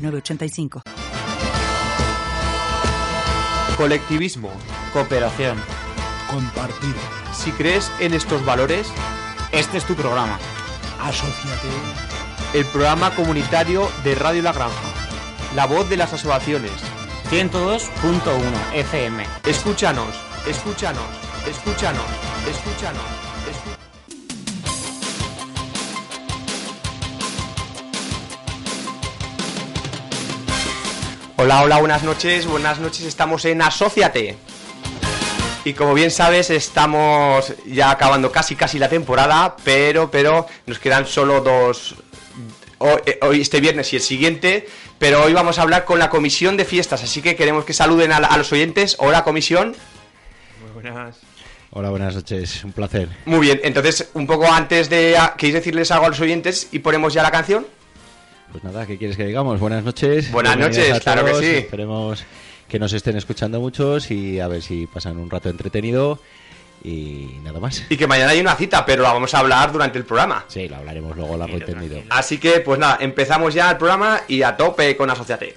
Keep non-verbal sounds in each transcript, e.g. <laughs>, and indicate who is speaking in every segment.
Speaker 1: 906985.
Speaker 2: Colectivismo.
Speaker 3: Cooperación.
Speaker 4: Compartir.
Speaker 2: Si crees en estos valores,
Speaker 3: Este es tu programa.
Speaker 4: Asociate.
Speaker 2: el programa comunitario de Radio La Granja. La voz de las asociaciones.
Speaker 3: 102.1 FM.
Speaker 2: Escúchanos, escúchanos, escúchanos, escúchanos. Hola, hola, buenas noches, buenas noches, estamos en Asociate. Y como bien sabes, estamos ya acabando casi casi la temporada, pero pero nos quedan solo dos hoy, eh, hoy este viernes y el siguiente, pero hoy vamos a hablar con la comisión de fiestas, así que queremos que saluden a, la- a los oyentes. Hola, comisión. Muy buenas.
Speaker 5: Hola, buenas noches, un placer.
Speaker 2: Muy bien, entonces, un poco antes de... ah, ¿Queréis decirles algo a los oyentes y ponemos ya la canción?
Speaker 5: Pues nada, ¿qué quieres que digamos? Buenas noches.
Speaker 2: Buenas noches, claro que sí.
Speaker 5: Esperemos que nos estén escuchando muchos y a ver si pasan un rato entretenido y nada más.
Speaker 2: Y que mañana hay una cita, pero la vamos a hablar durante el programa.
Speaker 5: Sí, lo hablaremos luego largo y tendido.
Speaker 2: Así que, pues nada, empezamos ya el programa y a tope con Asociate.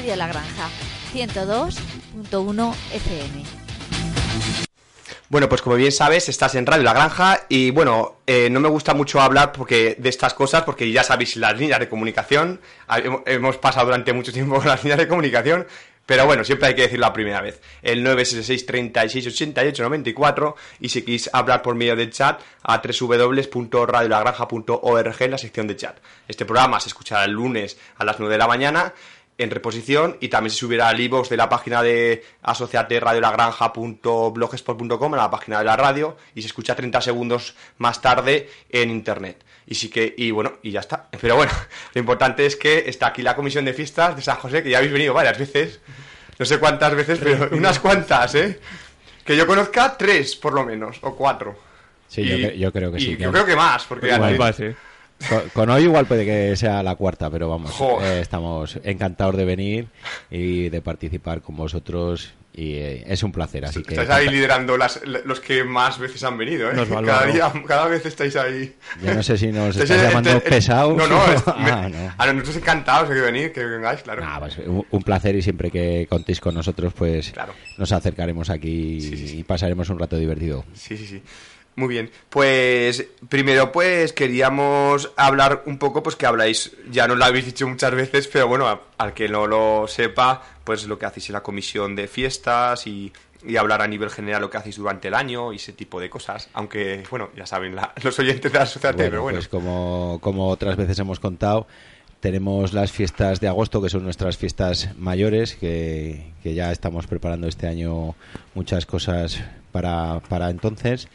Speaker 6: Radio La Granja, 102.1 FM.
Speaker 7: Bueno, pues como bien sabes, estás en Radio La Granja y bueno, eh, no me gusta mucho hablar porque de estas cosas porque ya sabéis las líneas de comunicación, hemos pasado durante mucho tiempo <laughs> con las líneas de comunicación, pero bueno, siempre hay que decirlo la primera vez. El 966 36 88 94 y si queréis hablar por medio del chat a www.radiolagranja.org en la sección de chat. Este programa se escuchará el lunes a las 9 de la mañana en reposición y también se subirá al iVoox de la página de asociate radiolagranja.blogspot.com a la página de la radio y se escucha 30 segundos más tarde en internet. Y sí que, y bueno, y ya está. Pero bueno, <laughs> lo importante es que está aquí la comisión de fiestas de San José, que ya habéis venido varias veces. No sé cuántas veces, pero <laughs> unas cuantas, ¿eh? Que yo conozca tres, por lo menos, o cuatro.
Speaker 5: Sí, yo,
Speaker 7: Y-
Speaker 5: cre- yo creo que
Speaker 7: y
Speaker 5: sí. que-
Speaker 7: yo creo que más, porque
Speaker 5: Igual, Con, con hoy igual puede que sea la cuarta, pero vamos, eh, estamos encantados de venir y de participar con vosotros y eh, es un placer, así que
Speaker 7: Estáis ahí liderando las, los que más veces han venido, ¿eh?
Speaker 5: Nos
Speaker 7: cada, día, cada vez estáis ahí.
Speaker 5: yo no sé si nos
Speaker 7: Estáis
Speaker 5: llamando
Speaker 7: en-
Speaker 5: pesados.
Speaker 7: No, no, es- <laughs> me-
Speaker 5: Ah, no.
Speaker 7: a nosotros encantados de que venir, que vengáis, claro.
Speaker 5: Ah, pues, un, un placer y siempre que contéis con nosotros, pues
Speaker 7: Claro.
Speaker 5: nos acercaremos aquí y pasaremos un rato divertido.
Speaker 7: Sí, sí, sí. Muy bien. Pues primero pues queríamos hablar un poco, pues que habláis, ya nos lo habéis dicho muchas veces, pero bueno, a- al que no lo sepa, pues lo que hacéis en la comisión de fiestas y, y hablar a nivel general lo que hacéis durante el año y ese tipo de cosas. Aunque, bueno, ya saben la- los oyentes de la sociedad,
Speaker 5: Bueno,
Speaker 7: pero bueno.
Speaker 5: pues como, como otras veces hemos contado, tenemos las fiestas de agosto, que son nuestras fiestas mayores, que, que ya estamos preparando este año muchas cosas para, para entonces.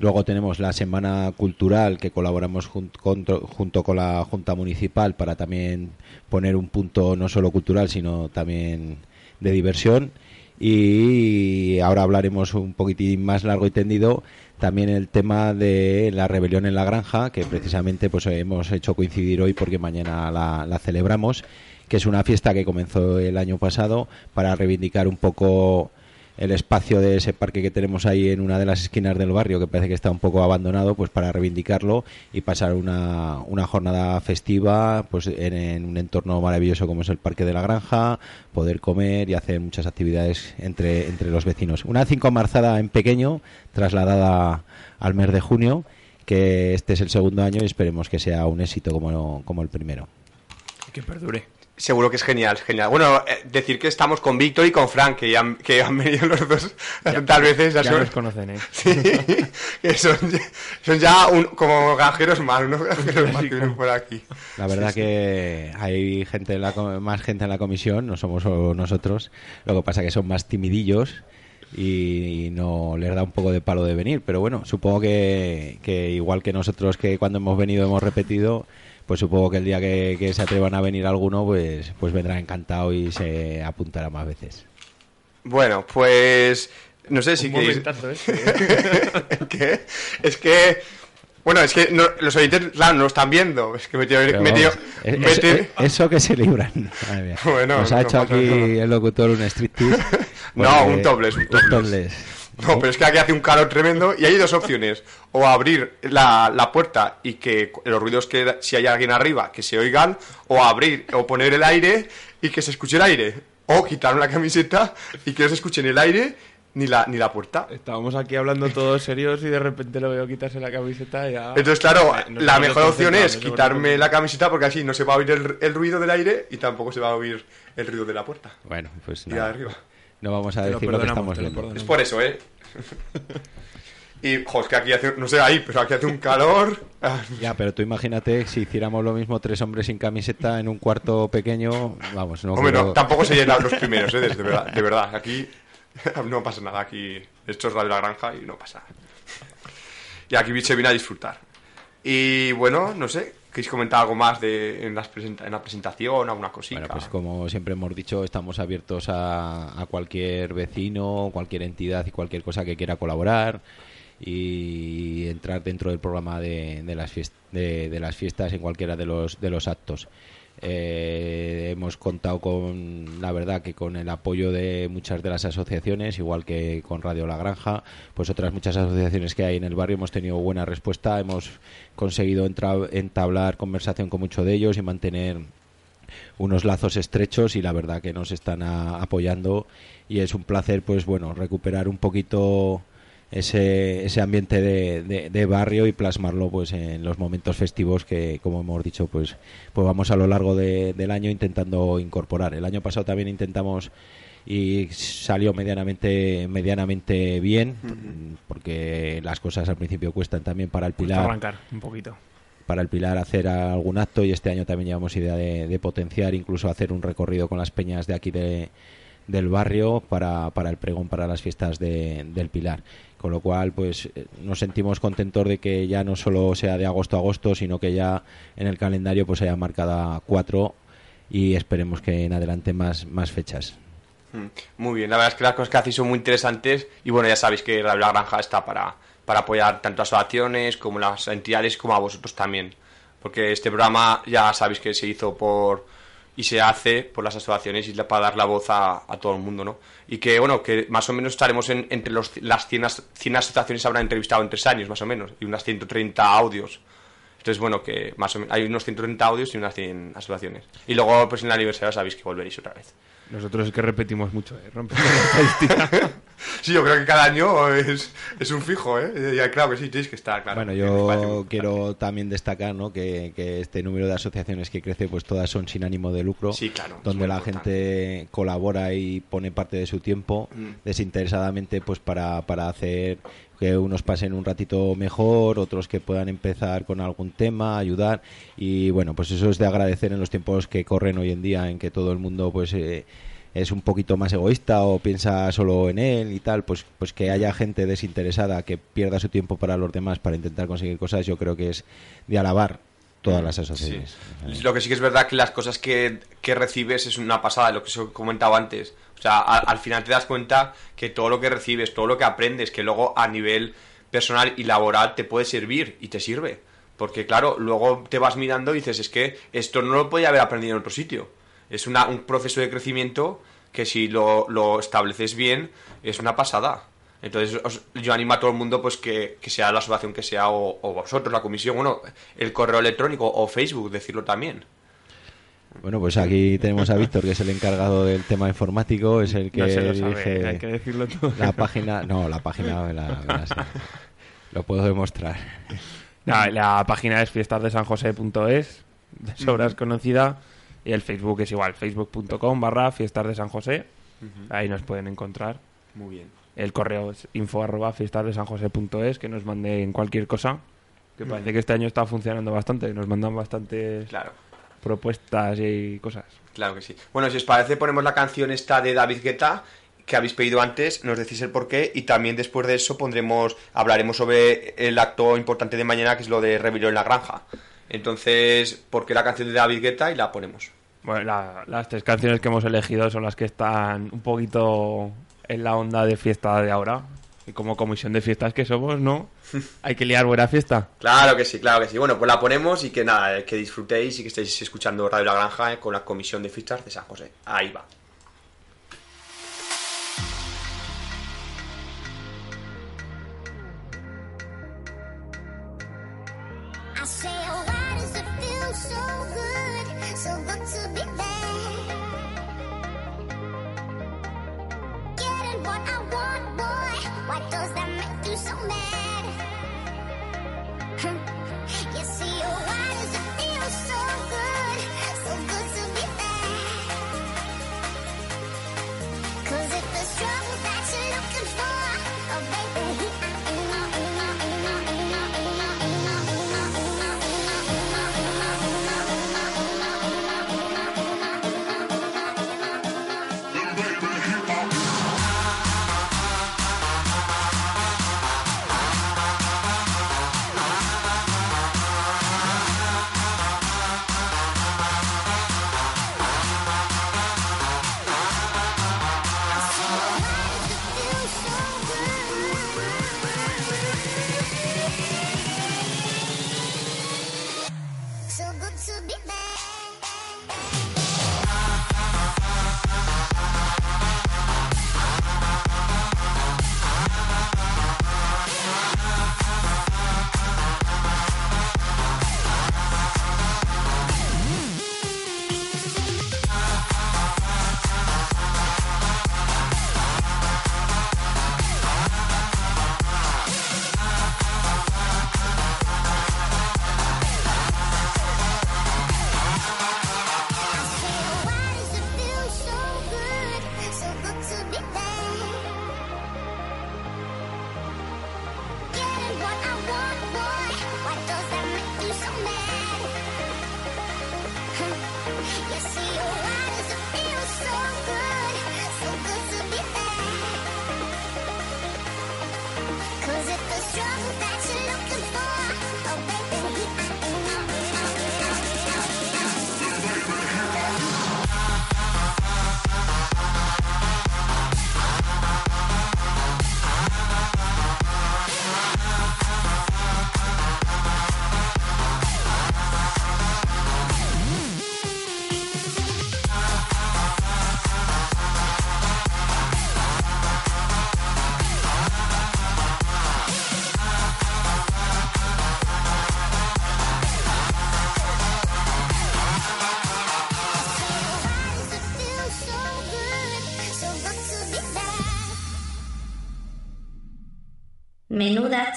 Speaker 5: Luego tenemos la Semana Cultural, que colaboramos jun- junto, junto con la Junta Municipal para también poner un punto no solo cultural, sino también de diversión. Y ahora hablaremos un poquitín más largo y tendido también el tema de la rebelión en la granja, que precisamente pues hemos hecho coincidir hoy porque mañana la, la celebramos, que es una fiesta que comenzó el año pasado para reivindicar un poco el espacio de ese parque que tenemos ahí en una de las esquinas del barrio, que parece que está un poco abandonado, pues para reivindicarlo y pasar una, una jornada festiva pues en, un entorno maravilloso como es el Parque de la Granja, poder comer y hacer muchas actividades entre, entre los vecinos. Una cinco marzada en pequeño, trasladada al mes de junio, que este es el segundo año y esperemos que sea un éxito como, como el primero.
Speaker 8: Que perdure.
Speaker 7: Seguro que es genial, es genial. Bueno, eh, decir que estamos con Víctor y con Frank, que ya han, que han venido los dos <laughs> tantas veces.
Speaker 8: ya
Speaker 7: son-
Speaker 8: nos conocen, ¿eh? <laughs>
Speaker 7: Sí, que son, ya- son ya un- como granjeros más, unos <laughs> granjeros más que vienen por aquí.
Speaker 5: La verdad que hay gente en la más gente en la comisión, no somos nosotros. Lo que pasa que son más timidillos y no les da un poco de palo de venir. Pero bueno, supongo que, que igual que nosotros que cuando hemos venido hemos repetido, pues supongo que el día que, que se atrevan a venir alguno, pues, pues vendrá encantado y se apuntará más veces.
Speaker 7: Bueno, pues no sé si
Speaker 8: Un
Speaker 7: queréis... <laughs> ¿Qué? Es que... Bueno, es que no- los oyentes, claro, no lo están viendo. Es que me tío... Me tío-
Speaker 5: vamos, es-
Speaker 7: me
Speaker 5: es-
Speaker 7: tío-
Speaker 5: es- eso que se libran. <laughs> Madre mía.
Speaker 7: Bueno,
Speaker 5: Nos ha
Speaker 7: no
Speaker 5: hecho aquí
Speaker 7: nada.
Speaker 5: el locutor un striptease. <laughs>
Speaker 7: No,
Speaker 5: porque-
Speaker 7: un topless, un topless. No, pero es que aquí hace un calor tremendo y hay dos opciones. O abrir la, la puerta y que los ruidos que si hay alguien arriba que se oigan, o abrir o poner el aire y que se escuche el aire. O quitar una camiseta y que no se escuche ni el aire ni la, ni la puerta.
Speaker 8: Estábamos aquí hablando todos serios y de repente lo veo quitarse la camiseta y ya...
Speaker 7: Entonces, claro,
Speaker 8: Eh,
Speaker 7: la mejor opción es quitarme la camiseta porque así no se va a oír el, el ruido del aire y tampoco se va a oír el ruido de la puerta.
Speaker 5: Bueno, pues
Speaker 7: Y
Speaker 5: nada.
Speaker 7: arriba.
Speaker 5: No vamos a
Speaker 8: Te lo
Speaker 5: decir lo que estamos viendo.
Speaker 7: Es por eso, ¿eh? <laughs> y, jo, es que aquí hace, no sé ahí, pero aquí hace un calor. <laughs>
Speaker 5: Ya, pero tú imagínate si hiciéramos lo mismo tres hombres sin camiseta en un cuarto pequeño, vamos, no
Speaker 7: Hombre, no, tampoco se llenan los <laughs> primeros, ¿eh? De verdad, de verdad. Aquí no pasa nada. Aquí esto es Radio La Granja y no pasa nada. Y aquí se viene a disfrutar. Y bueno, no sé, ¿Queréis comentar algo más de, en, las en la presentación, alguna cosita?
Speaker 5: Pues como siempre hemos dicho, estamos abiertos a, cualquier vecino, cualquier entidad y cualquier cosa que quiera colaborar y entrar dentro del programa de, de las, de las fiestas en cualquiera de los, de los actos. Eh, hemos contado con, la verdad, que con el apoyo de muchas de las asociaciones, igual que con Radio La Granja, pues otras muchas asociaciones que hay en el barrio hemos tenido buena respuesta, hemos conseguido entablar conversación con muchos de ellos y mantener unos lazos estrechos y la verdad que nos están apoyando y es un placer pues bueno recuperar un poquito ese, ese ambiente de, de- de barrio y plasmarlo pues en los momentos festivos que como hemos dicho pues pues vamos a lo largo de- del año intentando incorporar el año pasado también intentamos y salió medianamente medianamente bien porque las cosas al principio cuestan también para el
Speaker 8: Cuesta
Speaker 5: pilar
Speaker 8: arrancar un poquito.
Speaker 5: para el Pilar hacer algún acto y este año también llevamos idea de, de potenciar, incluso hacer un recorrido con las peñas de aquí de, del barrio para, para el pregón para las fiestas de- del Pilar. Con lo cual, pues eh, nos sentimos contentos de que ya no solo sea de agosto a agosto, sino que ya en el calendario pues haya marcada cuatro y esperemos que en adelante más, más fechas.
Speaker 7: Mm, Muy bien, la verdad es que las cosas que hacéis son muy interesantes y bueno, ya sabéis que La Granja está para, para apoyar tanto a asociaciones como las entidades como a vosotros también. Porque este programa ya sabéis que se hizo por y se hace por las asociaciones y la- para dar la voz a, a todo el mundo, ¿no? Y que bueno, que más o menos estaremos en- entre los, las 100, as- 100 asociaciones habrán entrevistado en tres años más o menos y unas 130 audios. Entonces, bueno, que más o menos hay unos 130 audios y unas 100 asociaciones. Y luego, pues en el aniversario sabéis que volveréis otra vez.
Speaker 8: Nosotros es que repetimos mucho, ¿eh? Rompemos la estadística. <laughs>
Speaker 7: Sí, yo creo que cada año es, es un fijo, ¿eh? Ya, claro que sí, tenéis que estar, claro.
Speaker 5: Bueno, yo
Speaker 7: importante.
Speaker 5: quiero también destacar ¿no? que, que este número de asociaciones que crece, pues todas son sin ánimo de lucro,
Speaker 7: Sí, claro,
Speaker 5: donde la
Speaker 7: importante.
Speaker 5: gente colabora y pone parte de su tiempo
Speaker 7: Mm.
Speaker 5: desinteresadamente pues para, para hacer que unos pasen un ratito mejor, otros que puedan empezar con algún tema, ayudar y bueno, pues eso es de agradecer en los tiempos que corren hoy en día en que todo el mundo pues eh, es un poquito más egoísta o piensa solo en él y tal, pues, pues que haya gente desinteresada que pierda su tiempo para los demás para intentar conseguir cosas, yo creo que es de alabar todas las asociaciones.
Speaker 7: Lo que sí que es verdad que las cosas que, que recibes es una pasada, lo que os he comentado antes. O sea, a- al final te das cuenta que todo lo que recibes, todo lo que aprendes, que luego a nivel personal y laboral te puede servir y te sirve. Porque claro, luego te vas mirando y dices, es que esto no lo podía haber aprendido en otro sitio. Es una- un proceso de crecimiento que si lo, lo estableces bien es una pasada. Entonces os- yo animo a todo el mundo pues que, que sea la asociación que sea o, o vosotros, la comisión, bueno, el correo electrónico o Facebook, decirlo también.
Speaker 5: Bueno, pues aquí tenemos a Víctor, que es el encargado del tema informático, es el que
Speaker 8: No se lo sabe,
Speaker 5: dirige
Speaker 8: hay que decirlo todo.
Speaker 5: la página. No, la página me la, me la sé. Lo puedo demostrar.
Speaker 8: La página es fiestasdesanjose.es, de sobras conocida, y el Facebook es igual, facebook.com barra fiestas de San José. Ahí nos pueden encontrar.
Speaker 7: Muy bien.
Speaker 8: El correo es info arroba fiestasdesanjose.es, que nos manden cualquier cosa. Que parece que este año está funcionando bastante, nos mandan bastantes
Speaker 7: Claro,
Speaker 8: propuestas y cosas.
Speaker 7: claro que sí. Bueno, si os parece, ponemos la canción esta de David Guetta que habéis pedido antes, nos decís el porqué y también después de eso pondremos, hablaremos sobre el acto importante de mañana que es lo de Rebelión en la Granja. Entonces, ¿por qué la canción de David Guetta? Y la ponemos.
Speaker 8: Bueno, la- las tres canciones que hemos elegido son las que están un poquito en la onda de fiesta de ahora. Y como comisión de fiestas que somos, ¿no? <laughs> Hay que liar buena fiesta.
Speaker 7: Claro que sí, claro que sí. Bueno, pues la ponemos y que nada, que disfrutéis y que estéis escuchando Radio La Granja eh, con la comisión de fiestas de San José. Ahí va.
Speaker 6: Mẹ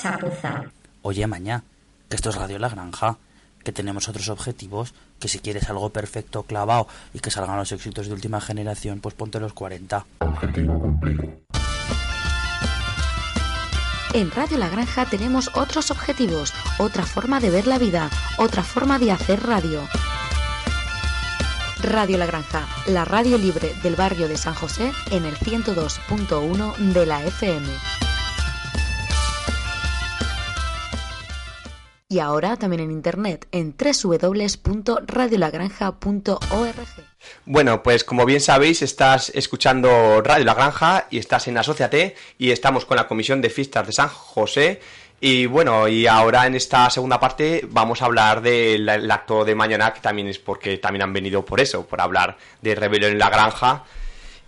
Speaker 6: chapuza.
Speaker 9: Oye, maña, que esto es Radio La Granja, que tenemos otros objetivos, que si quieres algo perfecto, clavado y que salgan los éxitos de última generación, pues ponte los 40.
Speaker 10: En Radio La Granja tenemos otros objetivos, otra forma de ver la vida, otra forma de hacer radio. Radio La Granja, la radio libre del barrio de San José en el 102.1 de la FM. Y ahora también en internet en www.radiolagranja.org.
Speaker 7: Bueno, pues como bien sabéis, estás escuchando Radio La Granja y estás en Asociate y estamos con la Comisión de Fiestas de San José. Y bueno, y ahora en esta segunda parte vamos a hablar del el acto de mañana, que también es porque también han venido por eso, por hablar de Rebelión en la Granja.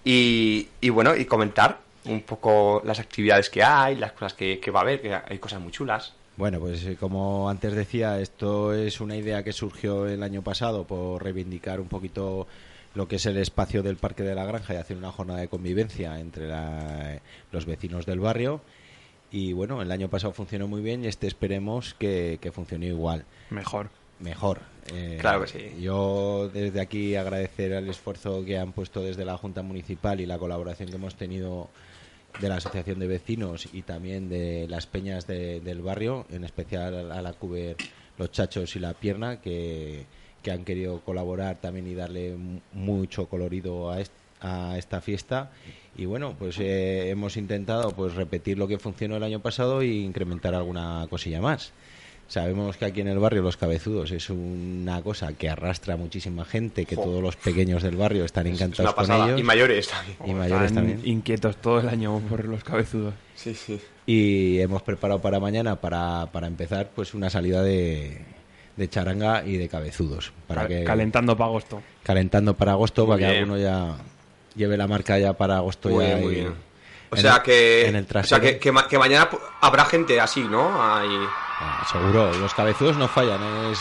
Speaker 7: Y, y bueno, y comentar un poco las actividades que hay, las cosas que, que va a haber, que hay cosas muy chulas.
Speaker 5: Bueno, pues eh, como antes decía, esto es una idea que surgió el año pasado por reivindicar un poquito lo que es el espacio del Parque de la Granja y hacer una jornada de convivencia entre la- los vecinos del barrio. Y bueno, el año pasado funcionó muy bien y este esperemos que, que funcione igual.
Speaker 8: Mejor.
Speaker 5: Mejor. Eh,
Speaker 7: Claro que sí.
Speaker 5: Yo desde aquí agradecer el esfuerzo que han puesto desde la Junta Municipal y la colaboración que hemos tenido de la Asociación de Vecinos y también de las peñas de- del barrio, en especial a la Cuber Los Chachos y La Pierna, que, que han querido colaborar también y darle mu- mucho colorido a esta fiesta. Y bueno, pues eh, hemos intentado pues repetir lo que funcionó el año pasado e incrementar alguna cosilla más. Sabemos que aquí en el barrio Los Cabezudos es una cosa que arrastra a muchísima gente, que
Speaker 7: Jo.
Speaker 5: todos los pequeños del barrio están
Speaker 7: Es
Speaker 5: encantados con ellos.
Speaker 7: Y mayores también.
Speaker 5: Y mayores
Speaker 8: Están
Speaker 5: también.
Speaker 8: inquietos todo el año por los cabezudos.
Speaker 7: Sí, sí.
Speaker 5: Y hemos preparado para mañana, para, para empezar, pues una salida de, de charanga y de cabezudos. Para
Speaker 8: Cal-
Speaker 5: que,
Speaker 8: Calentando para agosto.
Speaker 5: calentando para agosto,
Speaker 7: Muy
Speaker 5: para que alguno ya lleve la marca ya para agosto.
Speaker 7: Muy
Speaker 5: ya
Speaker 7: bien, muy bien. O sea
Speaker 5: el-
Speaker 7: que,
Speaker 5: en el
Speaker 7: o sea que, que ma- que mañana habrá gente así, ¿no? Ahí.
Speaker 5: Ah, seguro, los cabezudos no fallan. Es,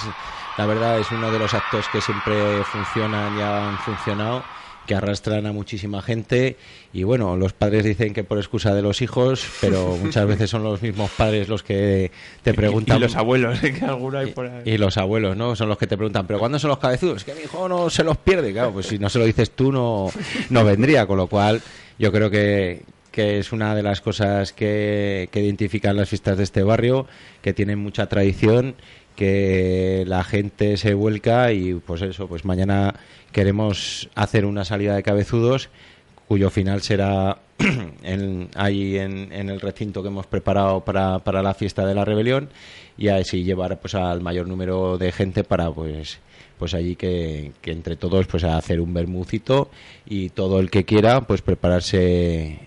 Speaker 5: la verdad es uno de los actos que siempre funcionan y han funcionado, que arrastran a muchísima gente. Y bueno, los padres dicen que por excusa de los hijos, pero <laughs> muchas veces son los mismos padres los que te preguntan.
Speaker 8: Y los abuelos, ¿eh? <laughs> que alguno hay por ahí.
Speaker 5: Y los abuelos, ¿no? Son los que te preguntan, ¿pero cuándo son los cabezudos? Que mi hijo no se los pierde. Claro, pues si no se lo dices tú, no, no vendría. Con lo cual, yo creo que, que es una de las cosas que, que identifican las fiestas de este barrio, que tienen mucha tradición, que la gente se vuelca y pues eso, pues mañana queremos hacer una salida de cabezudos cuyo final será <clears throat> en- ahí en, en el recinto que hemos preparado para, para la fiesta de la rebelión y así llevar pues al mayor número de gente para pues pues allí que, que entre todos pues hacer un bermucito y todo el que quiera pues prepararse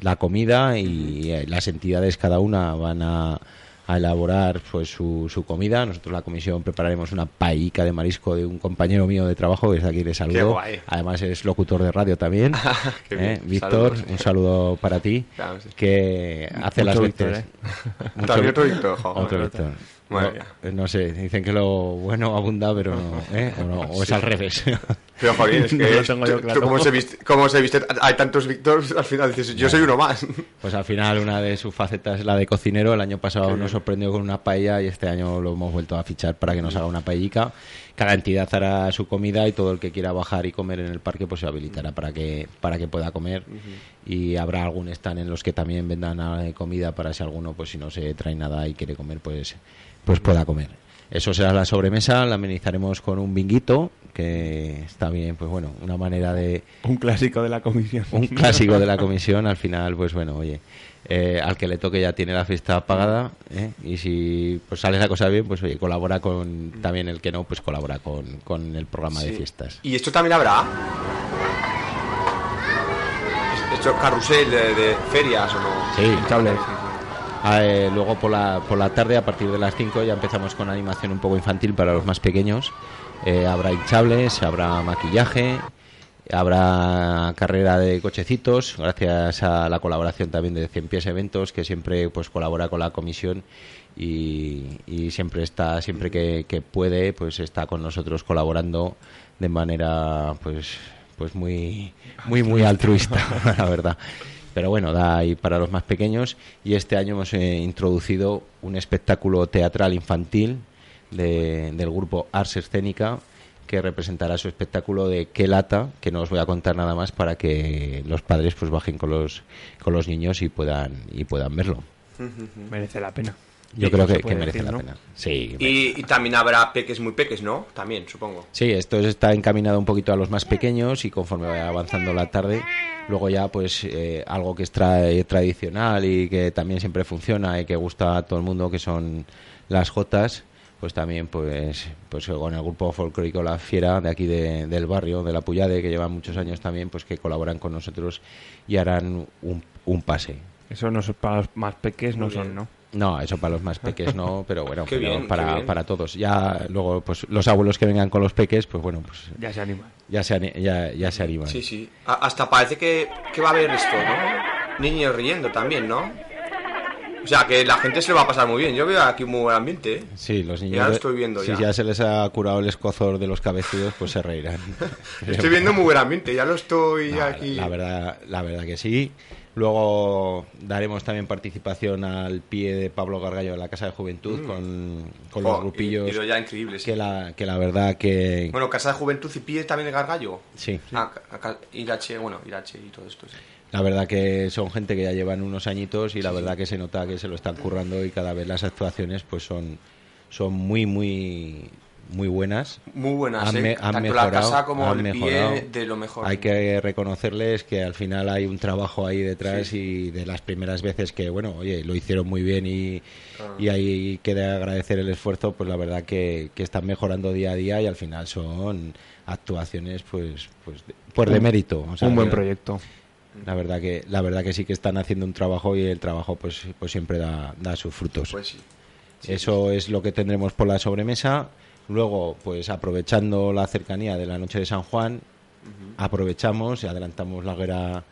Speaker 5: la comida y eh, las entidades cada una van a, a elaborar pues su, su comida. Nosotros la comisión prepararemos una paella de marisco de un compañero mío de trabajo que está aquí le saludo.
Speaker 7: guay.
Speaker 5: Además es locutor de radio también. <laughs>
Speaker 7: Qué
Speaker 5: ¿eh? Víctor,
Speaker 7: Saludos.
Speaker 5: un saludo para ti
Speaker 7: Claro, sí.
Speaker 5: que hace
Speaker 8: Mucho
Speaker 5: las
Speaker 8: Víctor,
Speaker 5: veces.
Speaker 8: ¿eh?
Speaker 7: También otro Víctor, jo.
Speaker 5: Otro Víctor. No, eh, no sé, dicen que lo bueno abunda, pero no, ¿eh? o, no, o es
Speaker 7: Sí.
Speaker 5: al revés. <laughs>
Speaker 7: Pero joder, es <laughs> que
Speaker 8: No
Speaker 7: es-
Speaker 8: tengo yo claro.
Speaker 7: cómo se viste, cómo se viste, hay tantos Víctor, al final dices, yo soy uno más.
Speaker 5: Pues al final una de sus facetas es la de cocinero. El año pasado
Speaker 7: Qué
Speaker 5: nos sorprendió con una paella y este año lo hemos vuelto a fichar para que nos haga una paellica. Cada entidad hará su comida y todo el que quiera bajar y comer en el parque pues se habilitará para que para que pueda comer. Y habrá algún stand en los que también vendan eh, comida para si alguno pues si no se trae nada y quiere comer pues pues pueda comer. Eso será la sobremesa, la amenizaremos con un binguito, que está bien, pues bueno, una manera de...
Speaker 8: Un clásico de la comisión.
Speaker 5: Un clásico de la comisión, al final, pues bueno, oye, eh, al que le toque ya tiene la fiesta pagada, ¿eh? y si pues sale la cosa bien, pues oye, colabora con, también el que no, pues colabora con, con el programa de fiestas.
Speaker 7: ¿Y esto también habrá? ¿Esto es carrusel de, de ferias o no?
Speaker 5: Sí. Ah, eh, luego por la, por la tarde, a partir de las 5, ya empezamos con animación un poco infantil para los más pequeños. Eh, habrá hinchables, habrá maquillaje, habrá carrera de cochecitos, gracias a la colaboración también de Cien Pies Eventos, que siempre pues colabora con la comisión y, y siempre está, siempre que, que puede, pues está con nosotros colaborando de manera pues pues muy muy muy altruista, <laughs> la verdad. Pero bueno, da ahí para los más pequeños y este año hemos eh, introducido un espectáculo teatral infantil de- del grupo Ars Escénica que representará su espectáculo de Qué lata, que no os voy a contar nada más para que los padres pues bajen con los con los niños y puedan y puedan verlo.
Speaker 8: Merece la pena.
Speaker 5: Yo creo que, merece
Speaker 8: decir,
Speaker 5: la
Speaker 8: ¿no?
Speaker 5: pena. Sí,
Speaker 7: Y, y también habrá peques muy peques, ¿no? También, supongo.
Speaker 5: Sí, esto está encaminado un poquito a los más pequeños y conforme vaya avanzando la tarde, luego ya pues eh, algo que es tra- tradicional y que también siempre funciona y que gusta a todo el mundo, que son las jotas, pues también pues pues con el grupo folclórico La Fiera de aquí de- del barrio, de La Puyade, que llevan muchos años también, pues que colaboran con nosotros y harán un, un pase.
Speaker 8: Eso no es para los más peques, no son. ¿no?
Speaker 5: No, eso para los más peques no, <laughs> pero bueno, pero
Speaker 7: bien,
Speaker 5: para, para todos. Ya luego, pues los abuelos que vengan con los peques, pues bueno, pues
Speaker 8: Ya se anima.
Speaker 5: ya se, ani- ya, ya se animan.
Speaker 7: Sí, sí. A- hasta parece que, que va a haber esto, ¿no? Niños riendo también, ¿no? O sea, que la gente se lo va a pasar muy bien. Yo veo aquí muy buen ambiente, ¿eh?
Speaker 5: Sí, los niños.
Speaker 7: Ya lo estoy viendo
Speaker 5: si
Speaker 7: ya.
Speaker 5: ya se les ha curado el escozor de los cabecidos, pues se reirán. <laughs>
Speaker 7: Estoy viendo muy buen ambiente, ya lo estoy <laughs>
Speaker 5: No,
Speaker 7: aquí.
Speaker 5: La verdad, la verdad que sí. Luego daremos también participación al pie de Pablo Gargallo en la Casa de Juventud
Speaker 7: Mm.
Speaker 5: con, con
Speaker 7: Jo,
Speaker 5: los grupillos.
Speaker 7: y- y ya increíble, sí.
Speaker 5: que, la, que la verdad que.
Speaker 7: Bueno, Casa de Juventud y Pie también de Gargallo.
Speaker 5: sí.
Speaker 7: Ah, Irache, bueno, Irache y todo esto, sí.
Speaker 5: La verdad que son gente que ya llevan unos añitos y la verdad que se nota que se lo están currando y cada vez las actuaciones pues son, son muy, muy, muy buenas.
Speaker 7: Muy buenas,
Speaker 5: Han
Speaker 7: ¿eh?
Speaker 5: han
Speaker 7: Tanto
Speaker 5: mejorado,
Speaker 7: la casa como
Speaker 5: han
Speaker 7: el
Speaker 5: mejorado.
Speaker 7: pie de lo mejor.
Speaker 5: Hay que reconocerles que al final hay un trabajo ahí detrás
Speaker 7: Sí.
Speaker 5: y de las primeras veces que, bueno, oye, lo hicieron muy bien y,
Speaker 7: Ah.
Speaker 5: y ahí queda agradecer el esfuerzo, pues la verdad que, que están mejorando día a día y al final son actuaciones pues pues de, pues de mérito. o sea,
Speaker 8: un buen proyecto.
Speaker 5: La verdad que la verdad que sí que están haciendo un trabajo y el trabajo pues pues siempre da, da sus frutos.
Speaker 7: Pues sí. Sí,
Speaker 5: Eso es lo que tendremos por la sobremesa. Luego, pues aprovechando la cercanía de la noche de San Juan, aprovechamos y adelantamos la hoguera,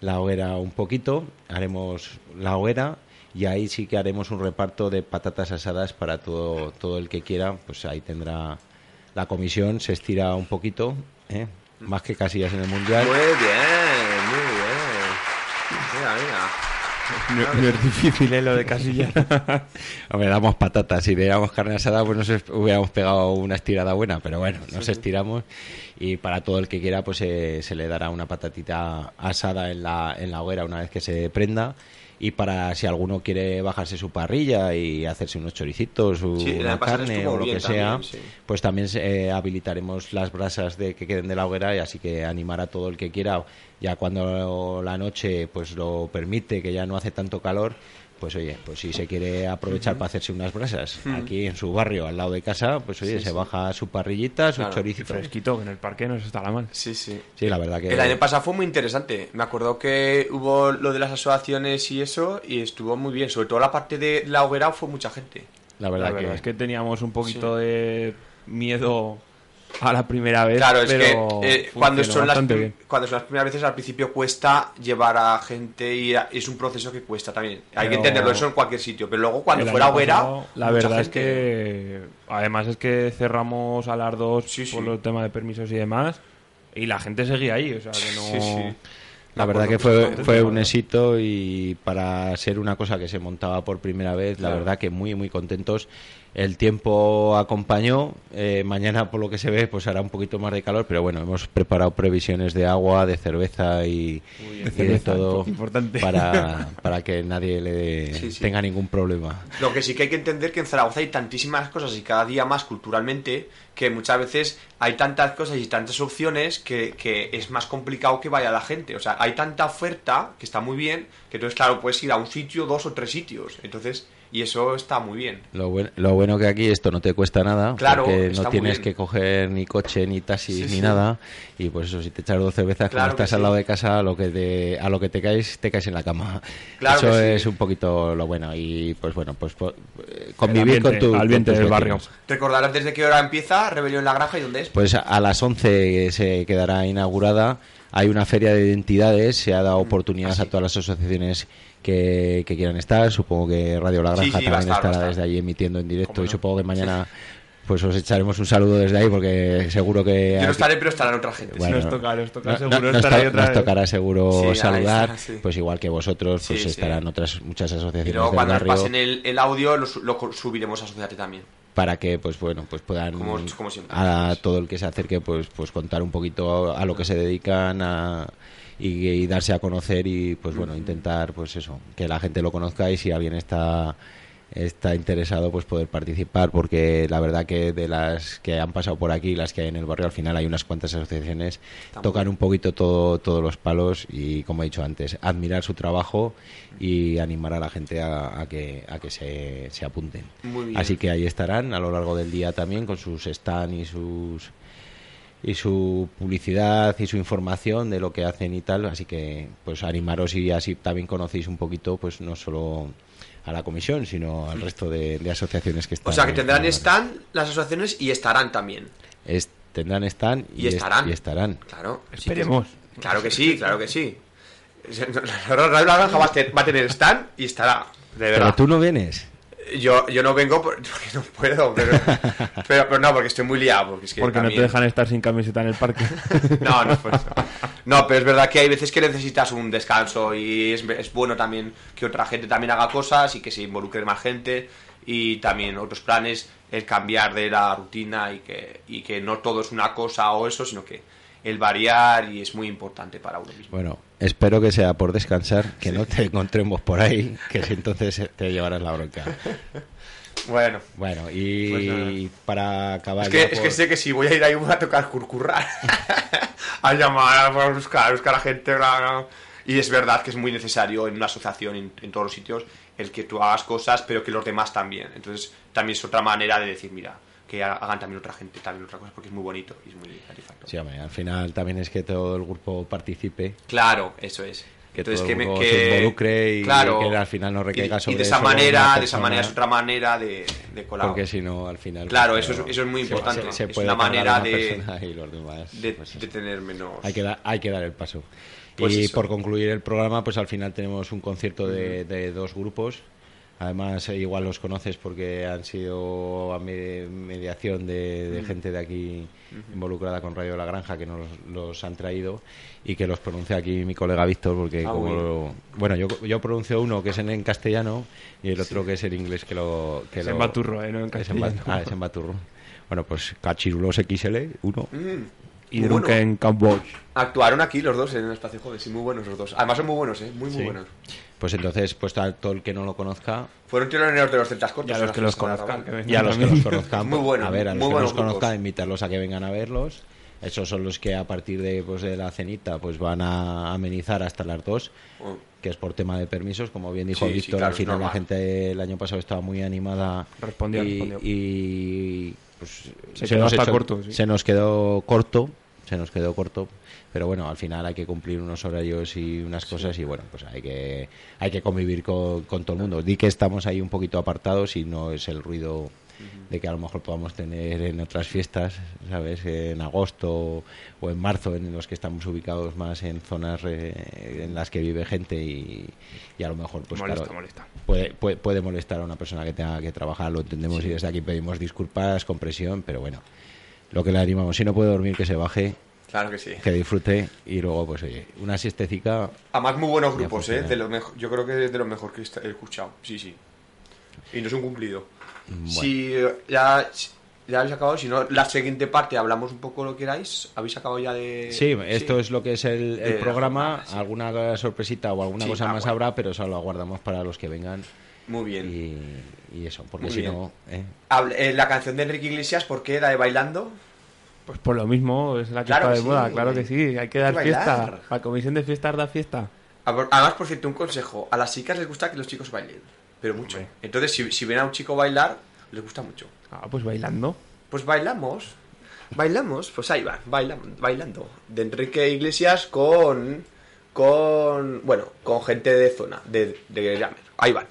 Speaker 5: la hoguera un poquito, haremos la hoguera y ahí sí que haremos un reparto de patatas asadas para todo, todo el que quiera, pues ahí tendrá la comisión, se estira un poquito, ¿eh? más que casillas en el Mundial.
Speaker 7: Muy bien, muy bien. Mira, mira.
Speaker 8: No, no es difícil, ¿eh? Lo de casilla. <laughs>
Speaker 5: Hombre, damos patatas. Si diéramos carne asada, pues nos hubiéramos pegado una estirada buena. Pero bueno, nos estiramos. Y para todo el que quiera, pues eh, se le dará una patatita asada en la, en la hoguera una vez que se prenda. Y para si alguno quiere bajarse su parrilla y hacerse unos choricitos, o
Speaker 7: Sí,
Speaker 5: una carne o lo que sea,
Speaker 7: también, sí.
Speaker 5: pues también eh, habilitaremos las brasas de que queden de la hoguera y así que animar a todo el que quiera ya cuando la noche pues lo permite que ya no hace tanto calor pues oye pues si se quiere aprovechar para hacerse unas brasas
Speaker 7: Ujú.
Speaker 5: aquí en su barrio al lado de casa pues oye
Speaker 7: Sí,
Speaker 5: se
Speaker 7: sí.
Speaker 5: baja su parrillita su
Speaker 7: Claro,
Speaker 8: Y
Speaker 5: choricito
Speaker 8: fresquito, que en el parque no se está la mal.
Speaker 7: Sí, sí.
Speaker 5: sí la verdad que
Speaker 7: El año pasado fue muy interesante. Me acuerdo que hubo lo de las asociaciones y eso, y estuvo muy bien. Sobre todo la parte de la hoguera fue mucha gente.
Speaker 5: la
Speaker 8: La
Speaker 5: verdad,
Speaker 8: verdad,
Speaker 5: que,
Speaker 8: es que teníamos un poquito de miedo a la primera vez.
Speaker 7: Claro, es que eh, cuando, son las,
Speaker 8: bien.
Speaker 7: cuando son las primeras veces al principio cuesta llevar a gente y a- es un proceso que cuesta también. Hay que entenderlo eso en cualquier sitio. Pero luego cuando fuera hoguera,
Speaker 8: la
Speaker 7: mucha
Speaker 8: verdad es
Speaker 7: gente-
Speaker 8: que además es que cerramos a las dos
Speaker 7: Sí, sí.
Speaker 8: por el tema de permisos y demás y la gente seguía ahí, o sea que no
Speaker 7: Sí, sí.
Speaker 5: la verdad que fue, fue un éxito y para ser una cosa que se montaba por primera vez, la
Speaker 7: Claro.
Speaker 5: verdad que muy, muy contentos. El tiempo acompañó. eh, mañana, por lo que se ve, pues hará un poquito más de calor, pero bueno, hemos preparado previsiones de agua, de cerveza y,
Speaker 8: Uy,
Speaker 5: y de
Speaker 8: cerveza,
Speaker 5: todo
Speaker 8: importante.
Speaker 5: para, <laughs> para que nadie le
Speaker 7: Sí, sí.
Speaker 5: tenga ningún problema.
Speaker 7: Lo que sí que hay que entender que en Zaragoza hay tantísimas cosas y cada día más culturalmente que muchas veces hay tantas cosas y tantas opciones que, que es más complicado que vaya la gente. O sea, hay tanta oferta que está muy bien que entonces, claro, puedes ir a un sitio, dos o tres sitios. Entonces, y eso está muy bien.
Speaker 5: Lo, buen- lo bueno que aquí esto no te cuesta nada,
Speaker 7: Claro,
Speaker 5: porque no tienes que coger ni coche, ni taxis,
Speaker 7: Sí,
Speaker 5: ni
Speaker 7: sí.
Speaker 5: nada. Y pues eso, si te echas dos cervezas,
Speaker 7: Claro
Speaker 5: estás al lado de casa, a lo que te, a lo que te caes, te caes en la cama.
Speaker 7: Claro
Speaker 5: eso es un poquito lo bueno. Y pues bueno, pues po- eh, convivir
Speaker 8: ambiente,
Speaker 5: con tu
Speaker 8: ambiente del barrio.
Speaker 5: vecinos.
Speaker 7: Recordar desde qué hora empieza Rebelión en la Granja y dónde es.
Speaker 5: Pues a las 11 se quedará inaugurada. Hay una feria de identidades. Se ha dado oportunidad
Speaker 7: Ah, sí.
Speaker 5: a todas las asociaciones que, que quieran estar. Supongo que Radio La Granja
Speaker 7: sí,
Speaker 5: también
Speaker 7: estar,
Speaker 5: estará
Speaker 7: estar.
Speaker 5: desde allí emitiendo en directo. Y
Speaker 7: no.
Speaker 5: supongo que mañana pues os echaremos un saludo desde ahí porque seguro que...
Speaker 7: Yo no estaré, pero estarán otra gente.
Speaker 5: Bueno,
Speaker 8: nos toca, nos toca
Speaker 5: no-
Speaker 8: seguro
Speaker 5: no-
Speaker 8: estar
Speaker 5: nos,
Speaker 8: ahí
Speaker 5: to-
Speaker 8: otra
Speaker 5: nos
Speaker 8: vez.
Speaker 5: tocará seguro
Speaker 7: Sí,
Speaker 5: saludar,
Speaker 7: está, sí.
Speaker 5: pues igual que vosotros, pues
Speaker 7: Sí, sí.
Speaker 5: estarán otras muchas
Speaker 7: Y
Speaker 5: asociaciones
Speaker 7: luego
Speaker 5: del
Speaker 7: cuando nos pasen el, el audio lo, su- lo subiremos a Asociate también.
Speaker 5: para que pues bueno pues puedan
Speaker 7: Como- como siempre.
Speaker 5: a todo el que se acerque pues pues contar un poquito a, a lo que se dedican a, y, y darse a conocer y pues bueno intentar pues eso que la gente lo conozca y si alguien está está interesado pues poder participar porque la verdad que de las que han pasado por aquí las que hay en el barrio al final hay unas cuantas asociaciones tocan un poquito todo todos los palos y como he dicho antes admirar su trabajo y animar a la gente a, a que a que se, se apunten. Así que ahí estarán a lo largo del día también con sus stand y sus y su publicidad y su información de lo que hacen y tal, así que pues animaros y así también conocéis un poquito pues no solo a la comisión, sino al resto de, de asociaciones que están.
Speaker 7: O sea, que
Speaker 5: en-
Speaker 7: tendrán stand las asociaciones y estarán también.
Speaker 5: Es- tendrán stand
Speaker 7: Y
Speaker 5: est-
Speaker 7: estarán.
Speaker 5: y estarán.
Speaker 7: Claro.
Speaker 8: Esperemos.
Speaker 7: claro que sí, claro que sí. <laughs> La Radio La Granja va a tener- va a tener stand y estará. De
Speaker 5: Pero
Speaker 7: verdad.
Speaker 5: tú no vienes.
Speaker 7: Yo, yo no vengo por- <laughs> porque no puedo, pero, <laughs> pero, pero no, porque estoy muy liado. Porque, es que
Speaker 8: Porque no te dejan estar sin camiseta en el parque. <laughs>
Speaker 7: No, no es por eso. No, pero es verdad que hay veces que necesitas un descanso y es, es bueno también que otra gente también haga cosas y que se involucre más gente y también otros planes, el cambiar de la rutina y que, y que no todo es una cosa o eso, sino que el variar y es muy importante para uno mismo.
Speaker 5: Bueno, espero que sea por descansar, que no te encontremos por ahí, que si entonces te llevarás la bronca.
Speaker 7: Bueno,
Speaker 5: Bueno, y
Speaker 7: Pues
Speaker 5: para acabar
Speaker 7: es que, es que sé que si voy a ir ahí voy a tocar curcurrar. <laughs> a llamar, a buscar, a buscar a gente. Y es verdad que es muy necesario en una asociación, en, en todos los sitios, el que tú hagas cosas, pero que los demás también. Entonces, también es otra manera de decir, mira, que ha- hagan también otra gente, también otra cosa, porque es muy bonito y es muy satisfactorio.
Speaker 5: Sí, hombre, al final también es que todo el grupo participe,
Speaker 7: Claro, eso es.
Speaker 5: que
Speaker 7: Entonces,
Speaker 5: todo el grupo
Speaker 7: que-
Speaker 5: se involucre y
Speaker 7: claro,
Speaker 5: que al final no
Speaker 7: y,
Speaker 5: recaiga
Speaker 7: y
Speaker 5: sobre
Speaker 7: de esa manera, de esa manera es otra manera de, de colaborar.
Speaker 5: Porque si no, al final...
Speaker 7: Claro,
Speaker 5: pues,
Speaker 7: eso es- eso es muy
Speaker 5: se-
Speaker 7: importante.
Speaker 5: Se, se
Speaker 7: Es
Speaker 5: puede
Speaker 7: una manera
Speaker 5: una
Speaker 7: de-
Speaker 5: persona y los demás,
Speaker 7: de,
Speaker 5: pues,
Speaker 7: de tener menos...
Speaker 5: hay que, dar, hay que dar el paso.
Speaker 7: Pues
Speaker 5: y
Speaker 7: eso.
Speaker 5: por concluir el programa, pues al final tenemos un concierto de, de dos grupos. Además, eh, igual los conoces porque han sido a me- mediación de, de gente de aquí involucrada con Radio La Granja que nos los han traído y que los pronuncia aquí mi colega Víctor porque
Speaker 7: Ah,
Speaker 5: como lo- bueno yo, yo pronuncio uno que es en, en castellano y el otro que es en inglés que lo que
Speaker 8: Es
Speaker 5: lo-
Speaker 8: en baturro, ¿eh? No en
Speaker 5: es ah, es en baturro bueno pues Cachirulos XL uno
Speaker 7: Mm,
Speaker 8: Y
Speaker 7: muy
Speaker 8: Drunken
Speaker 7: bueno.
Speaker 8: en Camboya.
Speaker 7: Actuaron aquí los dos en el espacio joven, sí, muy buenos los dos. Además son muy buenos, ¿eh? Muy, muy
Speaker 5: Sí.
Speaker 7: buenos.
Speaker 5: Pues entonces pues a todo el que no lo conozca
Speaker 7: Fueron teloneros de los celtas cortos.
Speaker 8: Y a los que los conozcan.
Speaker 7: Aragón.
Speaker 8: que vengan
Speaker 5: y a los que
Speaker 8: también.
Speaker 5: los conozcan
Speaker 7: Muy bueno,
Speaker 5: a ver a los
Speaker 7: muy
Speaker 5: que
Speaker 7: buenos
Speaker 5: los conozcan invitarlos a que vengan a verlos esos son los que a partir de, pues, de la cenita pues van a amenizar hasta las dos
Speaker 7: Oh,
Speaker 5: que es por tema de permisos, como bien dijo
Speaker 7: Sí, sí,
Speaker 5: Víctor,
Speaker 7: claro,
Speaker 5: al final la gente el año pasado estaba muy animada
Speaker 8: Respondió,
Speaker 5: y,
Speaker 8: respondió.
Speaker 5: y, pues,
Speaker 8: Se quedó
Speaker 5: nos
Speaker 8: hasta corto, sí.
Speaker 5: se nos quedó corto, se nos quedó corto, pero bueno, al final hay que cumplir unos horarios y unas cosas y bueno, pues hay que hay que convivir con, con todo el mundo. Di que estamos ahí un poquito apartados y no es el ruido de que a lo mejor podamos tener en otras fiestas, ¿sabes? En agosto o en marzo, en los que estamos ubicados más en zonas eh, en las que vive gente y, y a lo mejor pues
Speaker 8: molesta,
Speaker 5: claro,
Speaker 8: molesta.
Speaker 5: Puede, puede, puede molestar a una persona que tenga que trabajar, lo entendemos
Speaker 7: Sí.
Speaker 5: y desde aquí pedimos disculpas, compresión, pero bueno, lo que le animamos, si no puede dormir, que se baje,
Speaker 7: Claro que sí.
Speaker 5: que disfrute y luego pues oye, una siestecica,
Speaker 7: Además muy buenos grupos, ¿eh? De lo mejo- yo creo que es de lo mejor que he escuchado. Sí, sí.
Speaker 2: Y no es un cumplido.
Speaker 5: Bueno.
Speaker 2: Si ya, ya habéis acabado, si no, la siguiente parte hablamos un poco lo que queráis. ¿Habéis acabado ya de...?
Speaker 5: Sí, esto es lo que es el, programa.
Speaker 2: jornada, sí.
Speaker 5: Alguna sorpresita o alguna
Speaker 2: Sí,
Speaker 5: cosa
Speaker 2: ah,
Speaker 5: más
Speaker 2: bueno.
Speaker 5: habrá, pero eso lo aguardamos para los que vengan.
Speaker 2: Muy bien.
Speaker 5: Y, y eso, porque
Speaker 2: Muy
Speaker 5: si
Speaker 2: bien.
Speaker 5: no. ¿eh?
Speaker 2: Hable- eh, la canción de Enrique Iglesias, ¿por qué? ¿La de Bailando?
Speaker 8: Pues por lo mismo, es la que
Speaker 2: Claro
Speaker 8: está
Speaker 2: que
Speaker 8: de
Speaker 2: sí,
Speaker 8: moda, claro que sí, hay que dar
Speaker 2: Hay que
Speaker 8: fiesta. La comisión de fiestas da fiesta.
Speaker 2: Además, por cierto, un consejo. A las chicas les gusta que los chicos bailen, pero mucho. Entonces, si, si ven a un chico bailar, les gusta mucho.
Speaker 8: Ah, pues bailando.
Speaker 2: Pues bailamos. Bailamos, pues ahí va, baila- bailando. De Enrique Iglesias con. con. bueno, con gente de zona, de, de Jammer. Ahí van.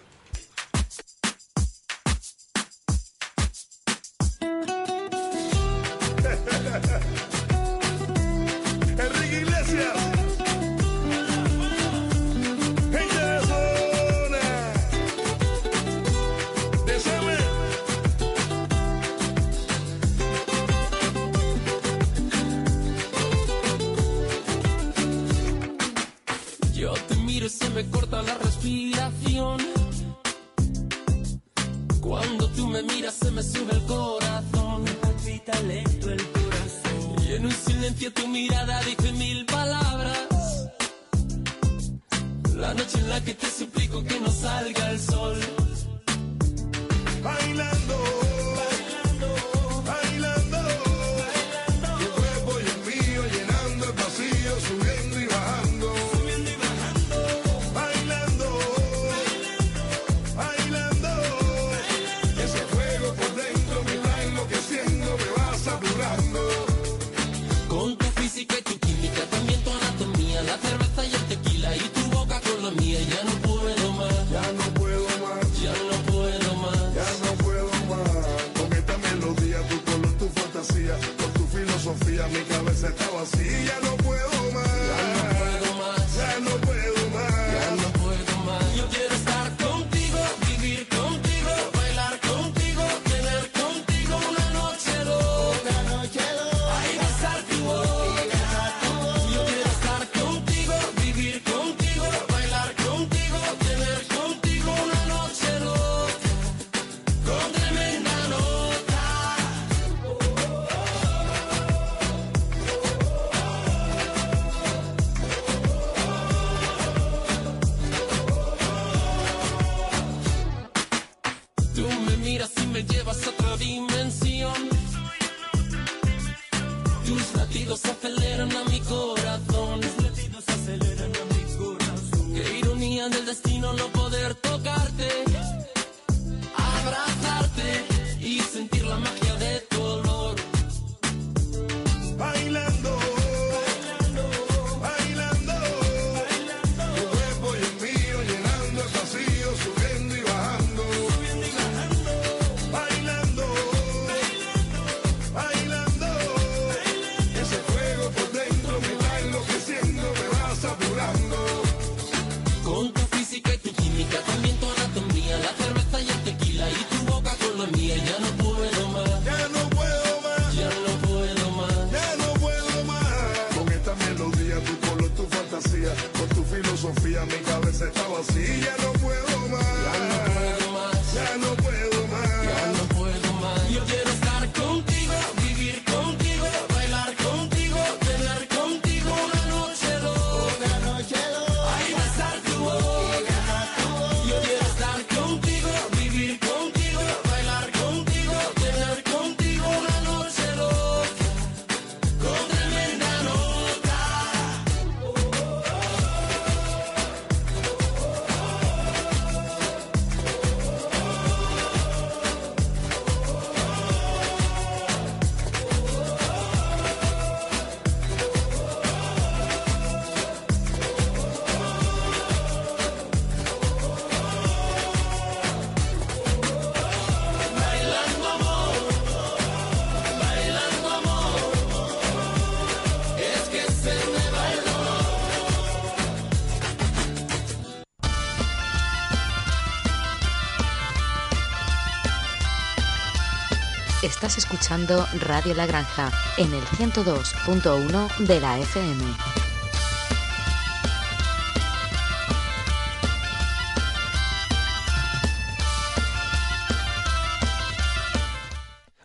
Speaker 10: Radio La Granja en el 102.1 de la FM.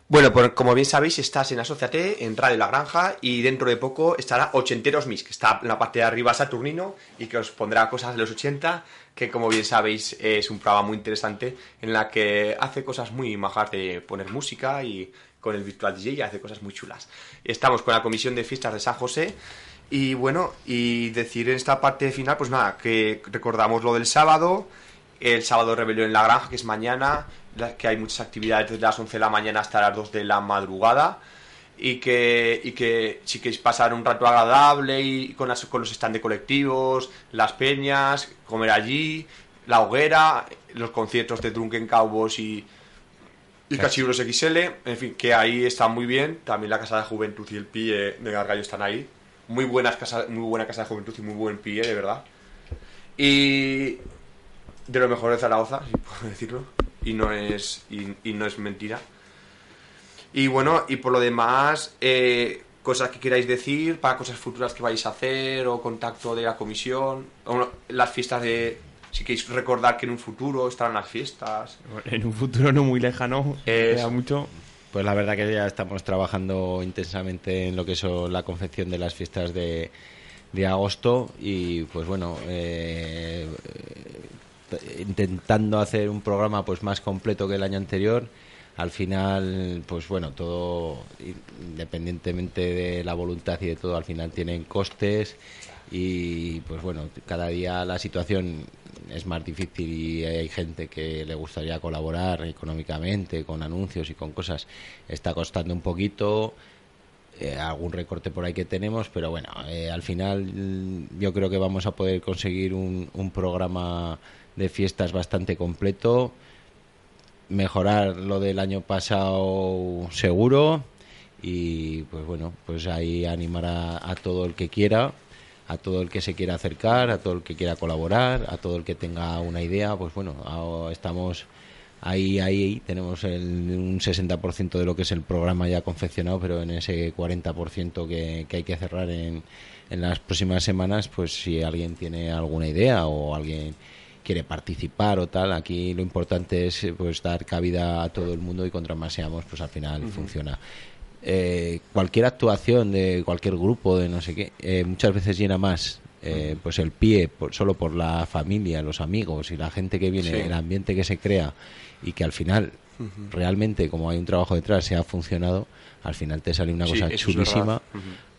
Speaker 7: Bueno, pues como bien sabéis, estás en Asociate, en Radio La Granja, y dentro de poco estará Ochenteros Mix, que está en la parte de arriba Saturnino, y que os pondrá cosas de los 80, que como bien sabéis es un programa muy interesante, en la que hace cosas muy majas de poner música, y con el Virtual DJ hace cosas muy chulas. Estamos con la Comisión de Fiestas de San José, y bueno, y decir en esta parte final, pues nada, que recordamos lo del sábado, el sábado rebelión en la granja, que es mañana, que hay muchas actividades desde las 11 de la mañana hasta las 2 de la madrugada, y que, y que si queréis pasar un rato agradable y con, con los stand de colectivos, las peñas, comer allí, la hoguera, los conciertos de Drunken Cowboys y, y Cachirulos XL, en fin, que ahí está muy bien, también la Casa de Juventud y el PIE de Gargallo están ahí, muy buenas casa, muy buena Casa de Juventud y muy buen PIE, de verdad. Y de lo mejor de Zaragoza, si puedo decirlo. Y no es, y, y no es mentira. Y bueno, y por lo demás, eh, cosas que queráis decir, para cosas futuras que vais a hacer, o contacto de la comisión, o las fiestas de... Si queréis recordar que en un futuro estarán las fiestas.
Speaker 8: En un futuro no muy lejano,
Speaker 7: Es-
Speaker 8: queda mucho.
Speaker 5: Pues la verdad que ya estamos trabajando intensamente en lo que son la confección de las fiestas de, de agosto y pues bueno, eh, intentando hacer un programa pues más completo que el año anterior. Al final, pues bueno, todo independientemente de la voluntad y de todo, al final tienen costes y pues bueno, cada día la situación es más difícil y hay gente que le gustaría colaborar económicamente con anuncios y con cosas. Está costando un poquito, eh, algún recorte por ahí que tenemos, pero bueno, eh, al final mm, yo creo que vamos a poder conseguir un, un programa de fiestas bastante completo, mejorar lo del año pasado seguro y pues bueno, pues ahí animar a, a todo el que quiera a todo el que se quiera acercar, a todo el que quiera colaborar, a todo el que tenga una idea, pues bueno, estamos ahí, ahí, ahí, tenemos el, un 60% de lo que es el programa ya confeccionado, pero en ese 40% que, que hay que cerrar en, en las próximas semanas, pues si alguien tiene alguna idea o alguien quiere participar o tal, aquí lo importante es pues dar cabida a todo el mundo y contra más seamos, pues al final funciona eh, cualquier actuación de cualquier grupo de no sé qué eh, muchas veces llena más eh, pues el pie por- solo por la familia los amigos y la gente que viene
Speaker 7: Sí.
Speaker 5: el ambiente que se crea y que al final realmente como hay un trabajo detrás se ha funcionado al final te sale una
Speaker 7: Sí,
Speaker 5: cosa chulísima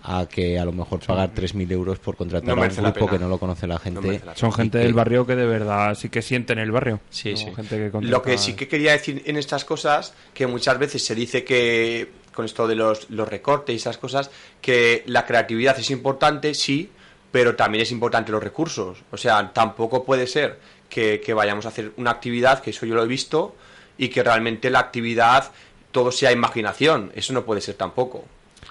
Speaker 5: a que a lo mejor pagar 3.000 euros por contratar
Speaker 7: No
Speaker 5: a un grupo que no lo conoce la gente
Speaker 7: la
Speaker 8: Son gente
Speaker 5: que-
Speaker 8: del barrio que de verdad sí que sienten el barrio.
Speaker 7: Sí,
Speaker 8: No
Speaker 7: sí.
Speaker 8: gente que
Speaker 7: Lo que sí que quería decir en estas cosas, que muchas veces se dice que, con esto de los, los recortes y esas cosas, que la creatividad es importante, sí, pero también es importante los recursos. O sea, tampoco puede ser que, que vayamos a hacer una actividad, que eso yo lo he visto, y que realmente la actividad todo sea imaginación. Eso no puede ser tampoco.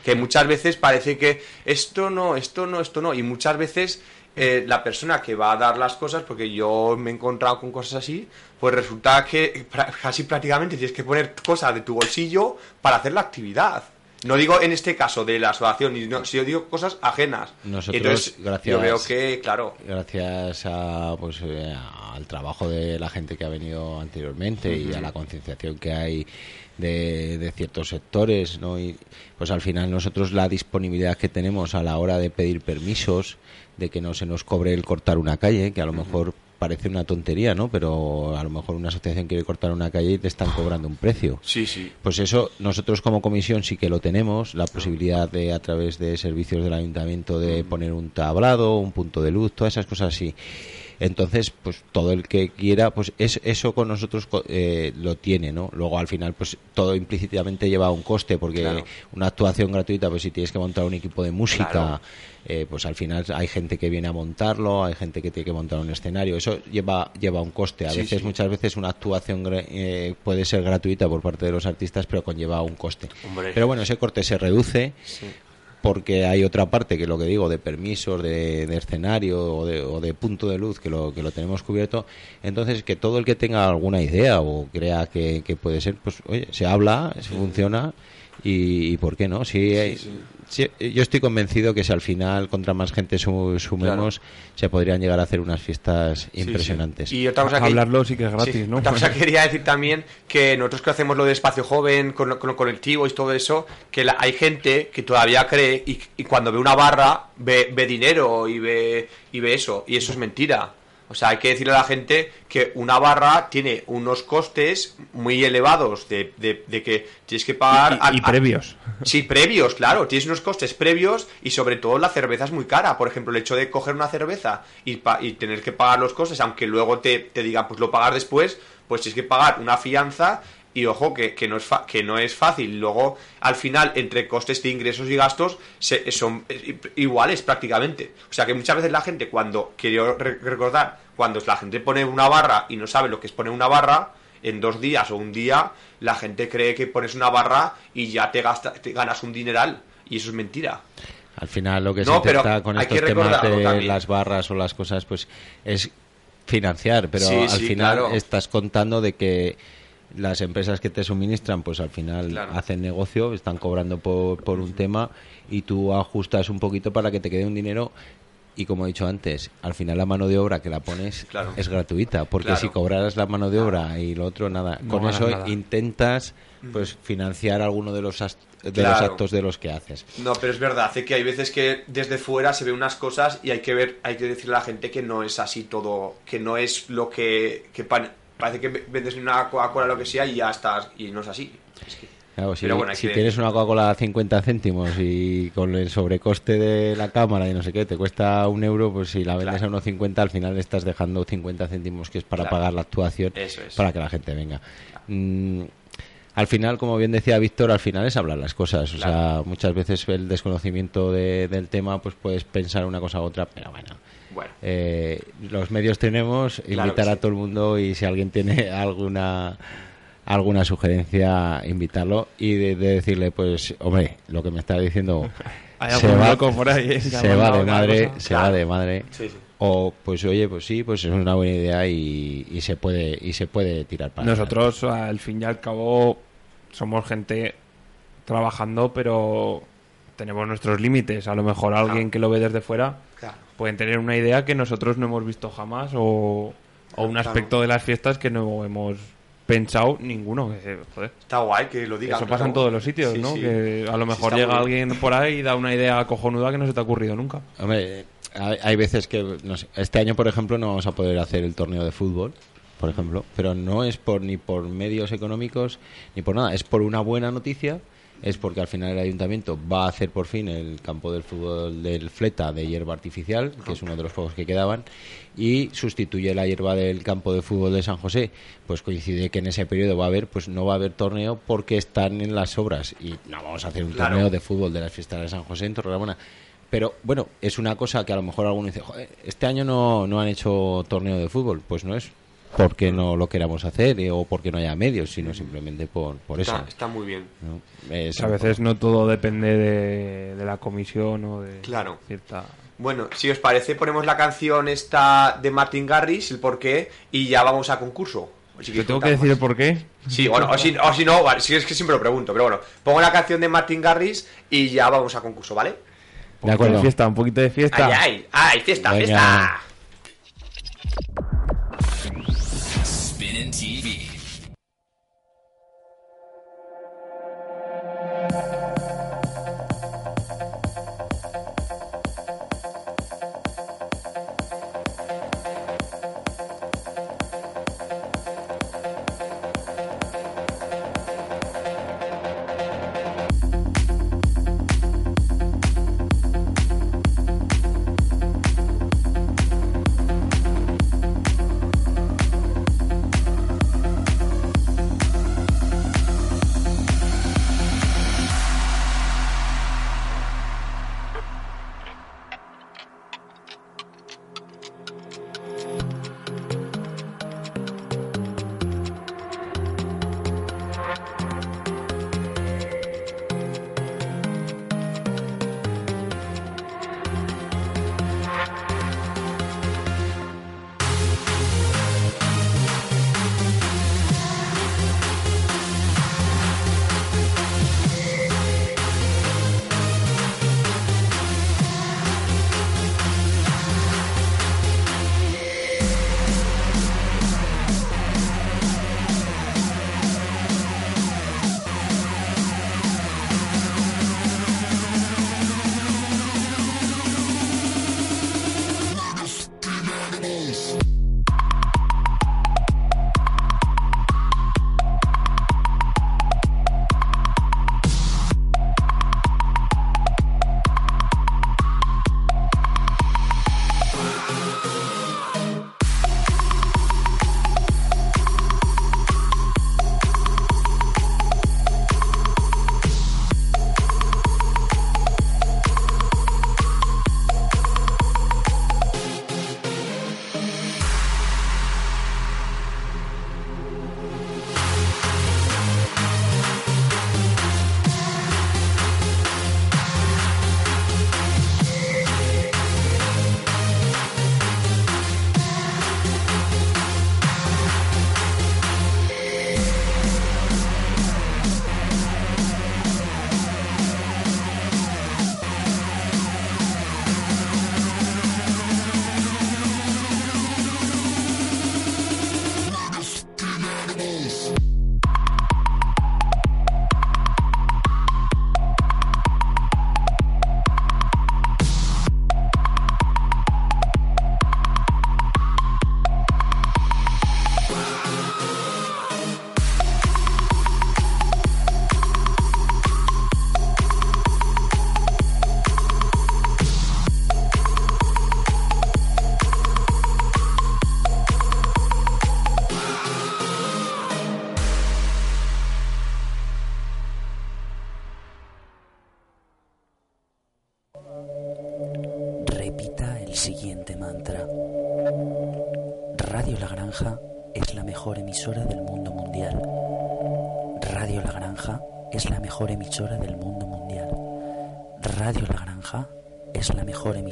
Speaker 7: Que muchas veces parece que esto no, esto no, esto no, y muchas veces eh, la persona que va a dar las cosas, porque yo me he encontrado con cosas así, pues resulta que casi prácticamente tienes que poner cosas de tu bolsillo para hacer la actividad. No digo en este caso de la asociación, no, si yo digo cosas ajenas.
Speaker 5: Nosotros,
Speaker 7: Entonces,
Speaker 5: gracias,
Speaker 7: yo veo que, claro,
Speaker 5: gracias a, pues, eh, al trabajo de la gente que ha venido anteriormente y a la concienciación que hay de, de ciertos sectores, ¿no? Y, pues al final nosotros la disponibilidad que tenemos a la hora de pedir permisos, de que no se nos cobre el cortar una calle, que a lo mejor parece una tontería, ¿no? Pero a lo mejor una asociación quiere cortar una calle y te están cobrando un precio.
Speaker 7: sí, sí.
Speaker 5: Pues eso, nosotros como comisión sí que lo tenemos, la posibilidad de a través de servicios del ayuntamiento de poner un tablado, un punto de luz, todas esas cosas así. Entonces, pues todo el que quiera, pues es, eso con nosotros eh, lo tiene, ¿no? Luego al final, pues todo implícitamente lleva un coste, porque
Speaker 7: Claro.
Speaker 5: una actuación gratuita, pues si tienes que montar un equipo de música,
Speaker 7: Claro.
Speaker 5: eh, pues al final hay gente que viene a montarlo, hay gente que tiene que montar un escenario, eso lleva, lleva un coste. A
Speaker 7: Sí,
Speaker 5: veces,
Speaker 7: sí.
Speaker 5: muchas veces una actuación eh, puede ser gratuita por parte de los artistas, pero conlleva un coste.
Speaker 7: Hombre.
Speaker 5: Pero bueno, ese corte se reduce
Speaker 7: Sí.
Speaker 5: Porque hay otra parte que lo que digo de permisos de, de escenario o de, o de punto de luz que lo que lo tenemos cubierto entonces que todo el que tenga alguna idea o crea que, que puede ser pues oye se habla se funciona Y, y por qué no? Si, eh, si- yo estoy convencido que si al final contra más gente su- sumemos, se podrían llegar a hacer unas fiestas
Speaker 7: Sí,
Speaker 5: impresionantes.
Speaker 7: sí. Y otra cosa que,
Speaker 8: Hablarlo sí que es gratis, ¿no?
Speaker 7: Otra cosa que <laughs> quería decir también que nosotros que hacemos lo de espacio joven, con, lo- con los colectivos y todo eso, que la- hay gente que todavía cree y, y cuando ve una barra ve, ve dinero y ve, y ve eso, y eso es mentira. O sea, hay que decirle a la gente que una barra tiene unos costes muy elevados de, de- de que tienes que pagar...
Speaker 8: Y- y previos.
Speaker 7: Sí, previos, claro. Tienes unos costes previos y sobre todo la cerveza es muy cara. Por ejemplo, el hecho de coger una cerveza y, pa- y tener que pagar los costes, aunque luego te, te digan, pues lo pagas después, pues tienes que pagar una fianza y ojo que, no es fa- que no es fácil. Luego, al final, entre costes de ingresos y gastos se- son eh, iguales prácticamente. O sea que muchas veces la gente cuando, quiero re- recordar, cuando la gente pone una barra y no sabe lo que es poner una barra, en dos días o un día, la gente cree que pones una barra y ya te, gasta, te ganas un dineral. Y eso es mentira.
Speaker 5: Al final lo que se
Speaker 7: No, pero
Speaker 5: intenta con estos temas de
Speaker 7: también.
Speaker 5: las barras o las cosas, pues es financiar, pero
Speaker 7: Sí,
Speaker 5: al
Speaker 7: sí,
Speaker 5: final
Speaker 7: claro.
Speaker 5: estás contando de que las empresas que te suministran, pues al final
Speaker 7: Claro.
Speaker 5: hacen negocio, están cobrando por, por un tema y tú ajustas un poquito para que te quede un dinero. Y como he dicho antes, al final la mano de obra que la pones
Speaker 7: Claro.
Speaker 5: es gratuita, porque
Speaker 7: Claro.
Speaker 5: si cobraras la mano de obra y lo otro nada,
Speaker 8: No
Speaker 5: con eso
Speaker 8: nada.
Speaker 5: intentas pues financiar alguno de los de los actos de los que haces.
Speaker 7: No, pero es verdad, hace que hay veces que desde fuera se ven unas cosas y hay que ver, hay que decirle a la gente que no es así todo, que no es lo que, que pa- parece que vendes una Coca-Cola o lo que sea y ya estás, y no es así. Es que-
Speaker 5: Claro, si,
Speaker 7: Pero bueno, hay
Speaker 5: si
Speaker 7: que-
Speaker 5: tienes una Coca-Cola a 50 céntimos y con el sobrecoste de la cámara y no sé qué, te cuesta un euro, pues si la vendes a unos 50, al final estás dejando 50 céntimos que es para
Speaker 7: Claro.
Speaker 5: pagar la actuación
Speaker 7: Eso es.
Speaker 5: para que la gente venga. Mm, al final, como bien decía Víctor, al final es hablar las cosas. O sea, muchas veces el desconocimiento de- del tema, pues puedes pensar una cosa u otra, pero bueno.
Speaker 7: Bueno.
Speaker 5: Eh, los medios tenemos,
Speaker 7: Claro
Speaker 5: invitar a
Speaker 7: sí.
Speaker 5: todo el mundo y si alguien tiene <laughs> alguna alguna sugerencia, invitarlo y de, de decirle, pues, hombre, lo que me está diciendo <laughs>
Speaker 8: Hay
Speaker 5: se va,
Speaker 8: loco por ahí, eh,
Speaker 5: se va de madre,
Speaker 8: cosa.
Speaker 5: se va de madre.
Speaker 7: Sí, sí.
Speaker 5: O pues oye, pues sí, pues es una buena idea y, y se puede y se puede tirar para
Speaker 8: Nosotros, al fin y al cabo, somos gente trabajando, pero tenemos nuestros límites. A lo mejor alguien que lo ve desde fuera
Speaker 7: Claro.
Speaker 8: pueden tener una idea que nosotros no hemos visto jamás o, o un
Speaker 7: Claro.
Speaker 8: aspecto de las fiestas que no hemos pensado ninguno. Que, joder,
Speaker 7: Está guay que lo digan.
Speaker 8: eso pasa
Speaker 7: claro.
Speaker 8: en todos los sitios,
Speaker 7: Sí,
Speaker 8: ¿no?
Speaker 7: sí.
Speaker 8: Que a lo mejor llega alguien por ahí y da una idea cojonuda que no se te ha ocurrido nunca.
Speaker 5: Hombre, hay, hay veces que no sé, este año, por ejemplo, no vamos a poder hacer el torneo de fútbol, por ejemplo, pero no es por ni por medios económicos ni por nada, es por una buena noticia, es porque al final el ayuntamiento va a hacer por fin el campo del fútbol del Fleta de hierba artificial, que es uno de los juegos que quedaban, y sustituye la hierba del campo de fútbol de San José. Pues coincide que en ese periodo va a haber, pues no va a haber torneo porque están en las obras y no vamos a hacer un
Speaker 7: Claro.
Speaker 5: torneo de fútbol de las fiestas de San José en Torrelamona. Pero bueno, es una cosa que a lo mejor alguno dice, "Joder, este año no, no han hecho torneo de fútbol. Pues no es porque no lo queramos hacer eh, o porque no haya medios, sino simplemente por, por
Speaker 7: Está,
Speaker 5: eso.
Speaker 7: está muy bien.
Speaker 5: ¿no? Es
Speaker 8: a veces no todo depende de, de la comisión o de
Speaker 7: Claro.
Speaker 8: cierta...
Speaker 7: Bueno, si os parece, ponemos la canción esta de Martin Garrix, el porqué, y ya vamos a concurso. Si
Speaker 8: ¿Te tengo que decir el por qué?
Speaker 7: Sí, bueno, o si, o si no, vale, si es que siempre lo pregunto, pero bueno, pongo la canción de Martin Garrix y ya vamos a concurso, ¿vale?
Speaker 8: Un poquito de fiesta, un poquito de fiesta.
Speaker 7: Ay, ay, ay, fiesta,
Speaker 8: Venga.
Speaker 7: fiesta.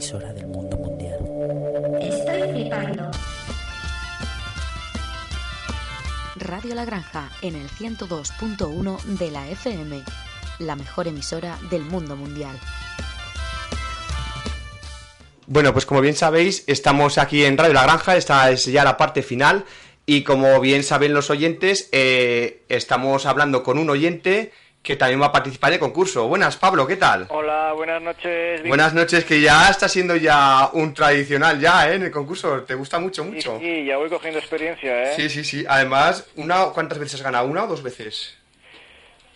Speaker 9: Emisora del mundo mundial.
Speaker 6: Estoy flipando.
Speaker 10: Radio La Granja en el 102.1 de la FM, la mejor emisora del mundo mundial.
Speaker 7: Bueno, pues como bien sabéis, estamos aquí en Radio La Granja, esta es ya la parte final y como bien saben los oyentes, eh, estamos hablando con un oyente que también va a participar en el concurso. Buenas, Pablo, ¿qué tal?
Speaker 11: Hola, buenas noches. Vic.
Speaker 7: Buenas noches, que ya está siendo ya un tradicional ya, ¿eh? En el concurso, ¿te gusta mucho,
Speaker 11: Sí,
Speaker 7: mucho?
Speaker 11: sí, ya voy cogiendo experiencia, ¿eh?
Speaker 7: Sí, sí, sí. Además, una, ¿cuántas veces has ganado? ¿Una o dos veces?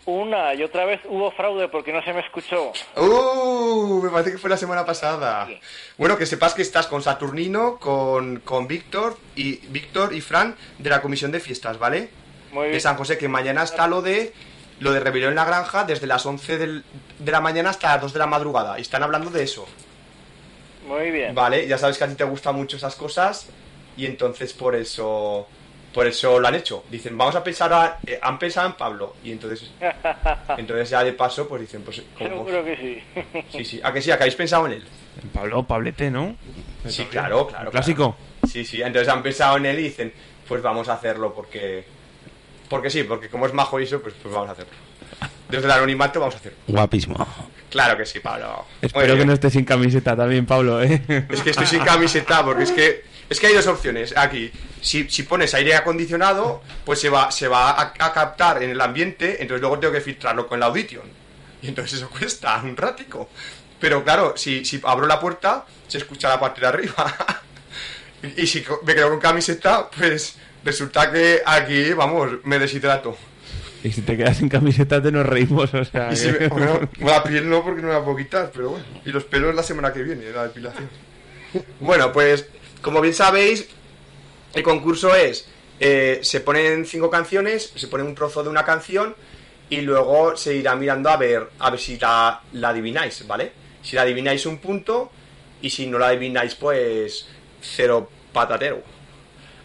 Speaker 11: Una y otra vez hubo fraude porque no se me escuchó.
Speaker 7: ¡Uh! Me parece que fue la semana pasada. Bueno, que sepas que estás con Saturnino, con, con Víctor y Víctor y Fran de la comisión de fiestas, ¿vale?
Speaker 11: Muy
Speaker 7: De
Speaker 11: bien.
Speaker 7: San José, que mañana está lo de lo de rebelión en la granja desde las 11 del- de la mañana hasta las 2 de la madrugada. Y están hablando de eso.
Speaker 11: Muy bien.
Speaker 7: Vale, ya sabes que a ti te gustan mucho esas cosas y entonces por eso por eso lo han hecho. Dicen, vamos a pensar a, eh, han pensado en Pablo y entonces <laughs> entonces ya de paso pues dicen, pues como
Speaker 11: Seguro que sí.
Speaker 7: Sí, sí, a que sí, a que habéis pensado en él.
Speaker 8: Pablo, Pablete, ¿no?
Speaker 7: Sí, claro, claro.
Speaker 8: Clásico.
Speaker 7: claro. Sí, sí, entonces han pensado en él y dicen, pues vamos a hacerlo porque porque sí, porque como es majo y eso, pues, pues vamos a hacerlo. Desde el anonimato vamos a hacerlo.
Speaker 5: Guapísimo.
Speaker 7: Claro que sí, Pablo.
Speaker 8: Espero que no estés sin camiseta también, Pablo, ¿eh?
Speaker 7: Es que estoy sin camiseta porque es que es que hay dos opciones aquí. Si, si pones aire acondicionado, pues se va se va a, a captar en el ambiente, entonces luego tengo que filtrarlo con la Audition. Y entonces eso <laughs> cuesta un ratico. Pero claro, si, si abro la puerta, se escucha la parte de arriba. <laughs> y, si me quedo con camiseta, pues resulta que aquí, vamos, me deshidrato.
Speaker 8: Y si te quedas sin camiseta te nos reímos, o sea...
Speaker 7: Y si
Speaker 8: que-
Speaker 7: me- bueno, la piel no porque no la puedo quitar, pero bueno. Y los pelos la semana que viene, la depilación. Bueno, pues como bien sabéis, el concurso es, eh, se ponen cinco canciones, se pone un trozo de una canción y luego se irá mirando a ver, a ver si la, la adivináis, ¿vale? Si la adivináis un punto y si no la adivináis pues cero patatero.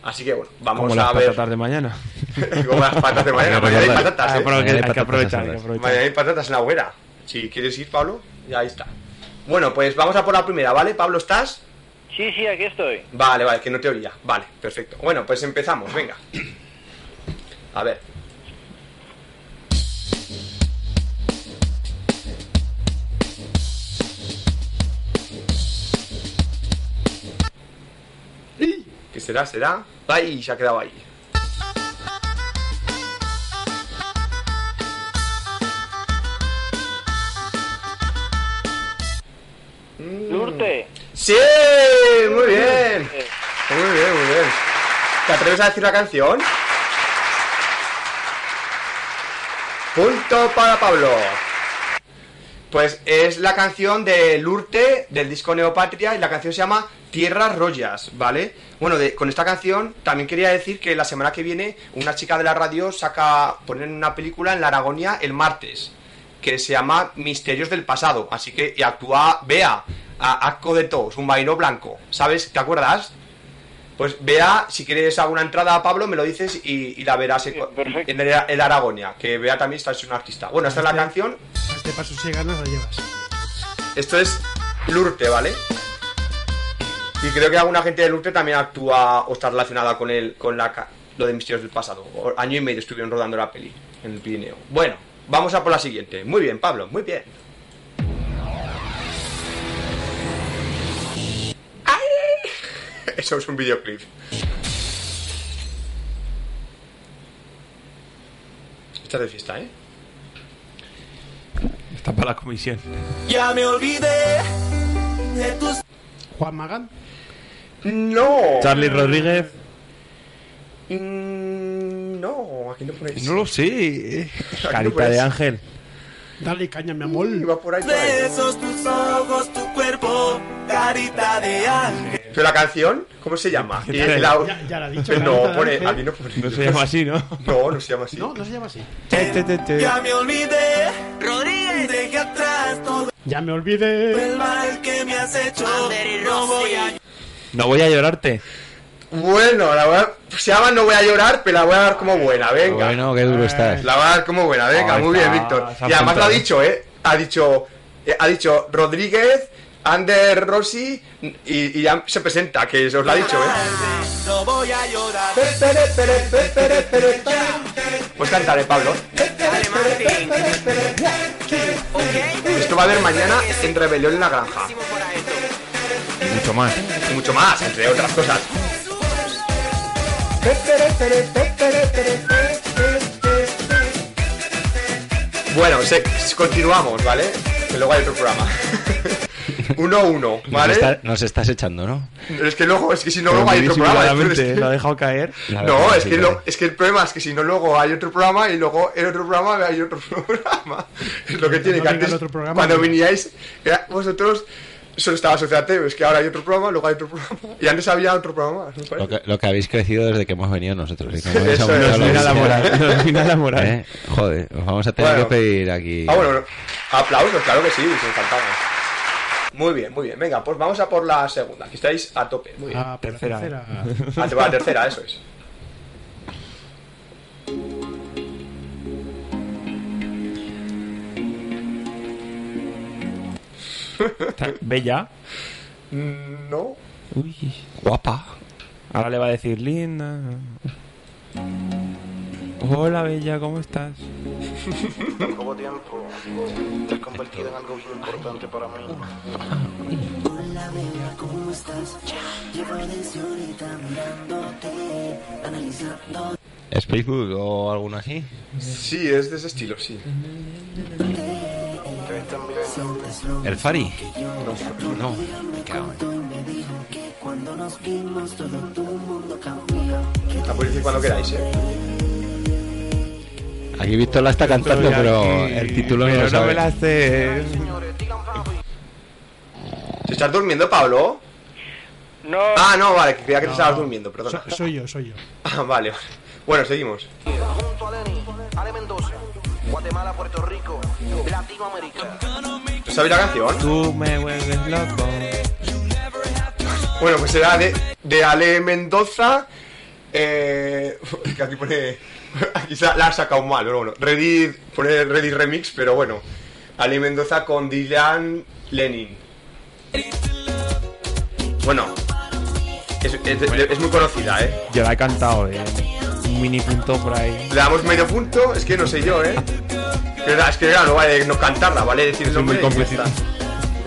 Speaker 7: Así que bueno, vamos
Speaker 8: Como
Speaker 7: a
Speaker 8: las
Speaker 7: ver
Speaker 8: patatas de mañana. <laughs>
Speaker 7: como las patas de mañana. Mañana hay patatas, ¿eh?
Speaker 8: hay que aprovechar, hay que aprovechar.
Speaker 7: Mañana hay patatas en la hoguera. Si quieres ir, Pablo, ya ahí está. Bueno, pues vamos a por la primera, ¿vale? Pablo, ¿estás?
Speaker 11: Sí, sí, aquí estoy.
Speaker 7: Vale, vale, que no te oía. Vale, perfecto. Bueno, pues empezamos, venga. A ver. ¿Qué será? ¿Será? ¡Ay! Se ha quedado ahí.
Speaker 11: Lurte.
Speaker 7: ¡Sí! Muy bien. Muy bien, muy bien. ¿Te atreves a decir la canción? Punto para Pablo. Pues es la canción de Lurte del disco Neopatria y la canción se llama Tierras Rollas, ¿vale? Bueno, de- con esta canción también quería decir que la semana que viene una chica de la radio saca, ponen una película en la Aragonia el martes que se llama Misterios del Pasado, así que y actúa Bea, a Asco de Tos, un vaino blanco, ¿sabes? ¿Te acuerdas? Pues Bea, si quieres alguna entrada a Pablo, me lo dices y, y la verás en, en el, el Aragonia, que Bea también está, es un artista. Bueno, esta es la canción,
Speaker 12: A este paso si ganas la llevas.
Speaker 7: esto es Lurte, ¿vale? Y creo que alguna gente de Lurte también actúa o está relacionada con el, con la, ca- lo de Misterios del Pasado. O- año y medio estuvieron rodando la peli en el Pirineo. Bueno, vamos a por la siguiente. Muy bien, Pablo, muy bien. ¡Ay! <laughs> Eso es un videoclip. Estás de fiesta, ¿eh?
Speaker 8: Está para la comisión.
Speaker 13: Ya me olvidé de tus.
Speaker 12: Juan Magán.
Speaker 7: No.
Speaker 8: Charlie Rodríguez.
Speaker 7: Mm, no, aquí no ponéis.
Speaker 8: No lo sé.
Speaker 7: no
Speaker 8: Carita de ángel.
Speaker 12: Dale caña, mi amor.
Speaker 7: Va por ahí, por ahí.
Speaker 13: Besos, tus ojos, tu cuerpo, carita de ángel.
Speaker 7: ¿Pero la canción? ¿Cómo se llama? Y
Speaker 8: Ya-
Speaker 7: la-
Speaker 12: ya- ya la ha dicho, Carita
Speaker 7: no, pone,
Speaker 12: Ángel.
Speaker 7: aquí no pone.
Speaker 8: No se llama así, ¿no?
Speaker 7: No, no se llama así.
Speaker 12: No, no se llama así.
Speaker 13: Ya me olvidé, Rodríguez, dejé atrás todo
Speaker 12: Ya me olvidé.
Speaker 13: el mal que me has hecho. No voy a
Speaker 8: No voy a llorarte.
Speaker 7: Bueno, la voy a... se llama No voy a llorar, pero la voy a dar como buena, venga.
Speaker 5: Bueno, qué duro estás.
Speaker 7: La voy a dar como buena, venga,
Speaker 8: Ah,
Speaker 7: muy
Speaker 8: está-
Speaker 7: bien, Víctor.
Speaker 8: se
Speaker 7: Y además lo ha dicho, ¿eh? Ha dicho, eh, ha dicho Rodríguez, Ander Rossi y, y ya se presenta, que os lo ha dicho, ¿eh?
Speaker 13: No voy a llorar.
Speaker 7: Pues cantaré, Pablo. Esto va a haber mañana en Rebelión en la Granja.
Speaker 8: Mucho más.
Speaker 7: Y mucho más, entre otras cosas. Bueno, se- continuamos, ¿vale? Que luego hay otro programa. <laughs> 1-1,
Speaker 5: Nos,
Speaker 7: ¿vale?
Speaker 5: está- nos estás echando, ¿no?
Speaker 7: Es que luego, es que si no,
Speaker 8: Pero
Speaker 7: luego hay otro programa. es que-
Speaker 8: Lo ha dejado caer. <laughs>
Speaker 5: La
Speaker 7: No, es que, lo- es que el problema es que si no, luego hay otro programa y luego el otro programa hay otro <laughs> programa. Es lo que tiene
Speaker 12: No
Speaker 7: que antes,
Speaker 12: otro programa,
Speaker 7: cuando
Speaker 12: no.
Speaker 7: viníais, era- vosotros solo estaba asociate, es que ahora hay otro programa, luego hay otro programa. Y antes había otro programa más, parece.
Speaker 5: Lo que, lo que habéis crecido desde que hemos venido nosotros. y como
Speaker 7: Eso es,
Speaker 5: la
Speaker 8: Mira la moral. La moral.
Speaker 5: ¿eh? Joder, os vamos a tener
Speaker 7: Bueno.
Speaker 5: que pedir aquí.
Speaker 7: Ah, bueno, aplausos, claro que sí, se encantamos. Muy bien, muy bien. Venga, pues vamos a por la segunda. Aquí estáis a tope. Muy bien.
Speaker 12: Ah, por la
Speaker 8: Tercera.
Speaker 12: tercera.
Speaker 7: A por la tercera, eso es. <laughs>
Speaker 8: Bella.
Speaker 7: No.
Speaker 8: Uy.
Speaker 5: Guapa.
Speaker 8: Ahora le va a decir linda. Hola, Bella, ¿cómo estás?
Speaker 14: Poco tiempo, te has convertido en algo bien importante para mí.
Speaker 2: Hola, bella, ¿cómo estás? Llevo desde ahorita mirándote, analizando.
Speaker 5: ¿Es Facebook o alguno así?
Speaker 7: Sí, es de ese estilo, sí.
Speaker 5: ¿El Fari?
Speaker 7: No.
Speaker 5: No. Me cago en-.
Speaker 7: La decir cuando queráis, ¿eh?
Speaker 5: Aquí Víctor la está cantando, pero el título no
Speaker 8: Pero
Speaker 5: lo
Speaker 8: no
Speaker 5: sabe.
Speaker 8: me la sé.
Speaker 7: ¿Te estás durmiendo, Pablo?
Speaker 11: No.
Speaker 7: Ah, no, vale, creía que te
Speaker 12: No.
Speaker 7: estabas durmiendo, perdona.
Speaker 12: So- soy yo, soy yo. <laughs>
Speaker 7: Ah, vale. Bueno, seguimos.
Speaker 14: Guatemala, Puerto Rico, Latinoamérica.
Speaker 7: ¿Tú sabes la canción?
Speaker 8: Tú me vuelves loco.
Speaker 7: Bueno, pues será de, de Ale Mendoza. Eh, <laughs> que aquí pone. <laughs> Aquí se la ha sacado mal, pero bueno. Ready, pone Ready Remix, pero bueno. Ale Mendoza con Dylan Lenin. Bueno, es, es- es muy conocida, ¿eh?
Speaker 8: Yo la he cantado, eh. Un mini punto por ahí.
Speaker 7: Le damos medio punto, es que no sé yo, ¿eh? Es que claro, no vale no cantarla, vale decir
Speaker 8: Soy muy
Speaker 7: está.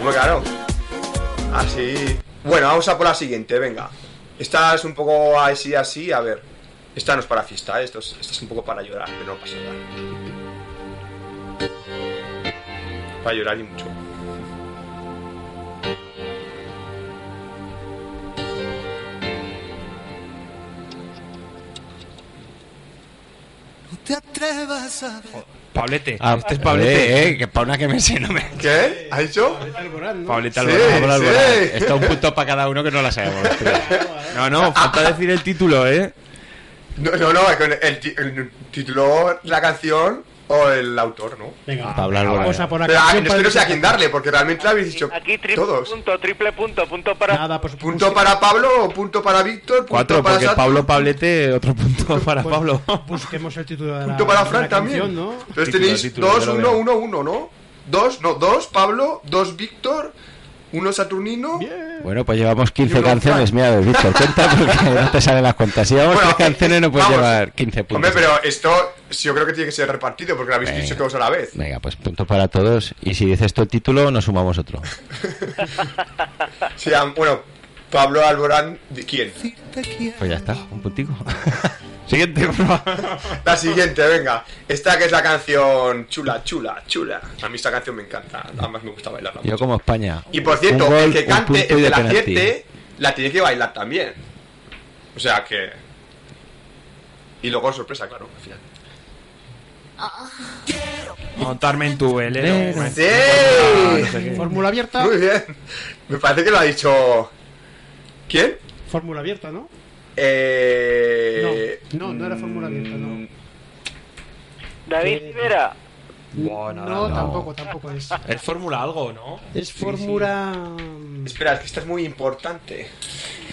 Speaker 7: Muy claro. Así. Bueno, vamos a por la siguiente, venga. Esta es un poco así, así, a ver. Esta no es para fiesta, ¿eh? Esto es, esta es un poco para llorar, pero no pasa nada. Para llorar y mucho.
Speaker 13: Te atrevas a
Speaker 8: Pablete.
Speaker 5: Ah,
Speaker 8: este es Pablete.
Speaker 5: Eh, eh, que para una que me sé, no me.
Speaker 7: ¿Qué? ¿Ha dicho?
Speaker 8: Pablete
Speaker 7: Sí,
Speaker 8: Alborán.
Speaker 7: sí.
Speaker 5: Alborán. Esto es un punto para cada uno que no la sabemos. <laughs>
Speaker 8: No, no, falta decir el título, eh.
Speaker 7: No, no, no, es que el, ti- el título, la canción o el autor, ¿no?
Speaker 12: Venga,
Speaker 5: Alborán.
Speaker 12: vamos a por la
Speaker 7: Pero ah,
Speaker 12: canción
Speaker 7: es que no sé a
Speaker 12: para-
Speaker 7: quién darle, porque realmente lo habéis dicho
Speaker 11: Aquí triple
Speaker 7: todos.
Speaker 11: punto, triple punto, punto para.
Speaker 12: Nada, pues
Speaker 7: Punto para Pablo, punto para Víctor, punto
Speaker 8: Cuatro,
Speaker 7: para
Speaker 8: porque
Speaker 7: Sato,
Speaker 8: Pablo Pablete, otro punto para
Speaker 12: pues,
Speaker 8: Pablo.
Speaker 12: Busquemos el título de la,
Speaker 7: punto para Fran también.
Speaker 12: canción, ¿no?
Speaker 7: Entonces
Speaker 8: Título,
Speaker 7: tenéis
Speaker 8: título,
Speaker 7: 2,
Speaker 8: ya lo
Speaker 7: 1,
Speaker 8: veo.
Speaker 7: 1, 1, ¿no? 2, no, 2 Pablo, 2 Víctor, 1 Saturnino.
Speaker 5: Bueno, pues llevamos 15
Speaker 7: Y uno
Speaker 5: canciones. Mira, Víctor, cuenta porque <laughs> no te salen las cuentas. Si llevamos
Speaker 7: Bueno,
Speaker 5: canciones, no puedes
Speaker 7: vamos.
Speaker 5: llevar 15 puntos.
Speaker 7: Hombre, pero esto yo creo que tiene que ser repartido porque lo habéis
Speaker 5: Venga.
Speaker 7: dicho todos a la vez.
Speaker 5: Venga, pues punto para todos. Y si dices tú el título, nos sumamos otro. <laughs>
Speaker 7: Sí, bueno, Pablo Alborán, ¿de quién?
Speaker 5: Pues ya está, un puntico. <laughs>
Speaker 8: Siguiente, por favor.
Speaker 7: La siguiente, venga. Esta que es la canción chula, chula, chula. A mí esta canción me encanta. Además me gusta bailarla.
Speaker 5: Yo como España.
Speaker 7: Y por cierto,
Speaker 5: gol,
Speaker 7: el que cante, el que
Speaker 5: de
Speaker 7: la acierte, la tiene que bailar también. O sea que. Y luego sorpresa, claro, al final.
Speaker 8: Montarme en tu velero.
Speaker 7: ¡Sí!
Speaker 8: Ah.
Speaker 12: Fórmula abierta.
Speaker 7: Muy bien. Me parece que lo ha dicho. ¿Quién?
Speaker 12: Fórmula abierta, ¿no?
Speaker 7: Eh.
Speaker 12: No, no, no era fórmula abierta, no.
Speaker 11: David Rivera.
Speaker 12: no, tampoco, tampoco es. <laughs>
Speaker 8: Es Fórmula algo, ¿no?
Speaker 12: Es fórmula.
Speaker 7: Espera, es que esta es muy importante.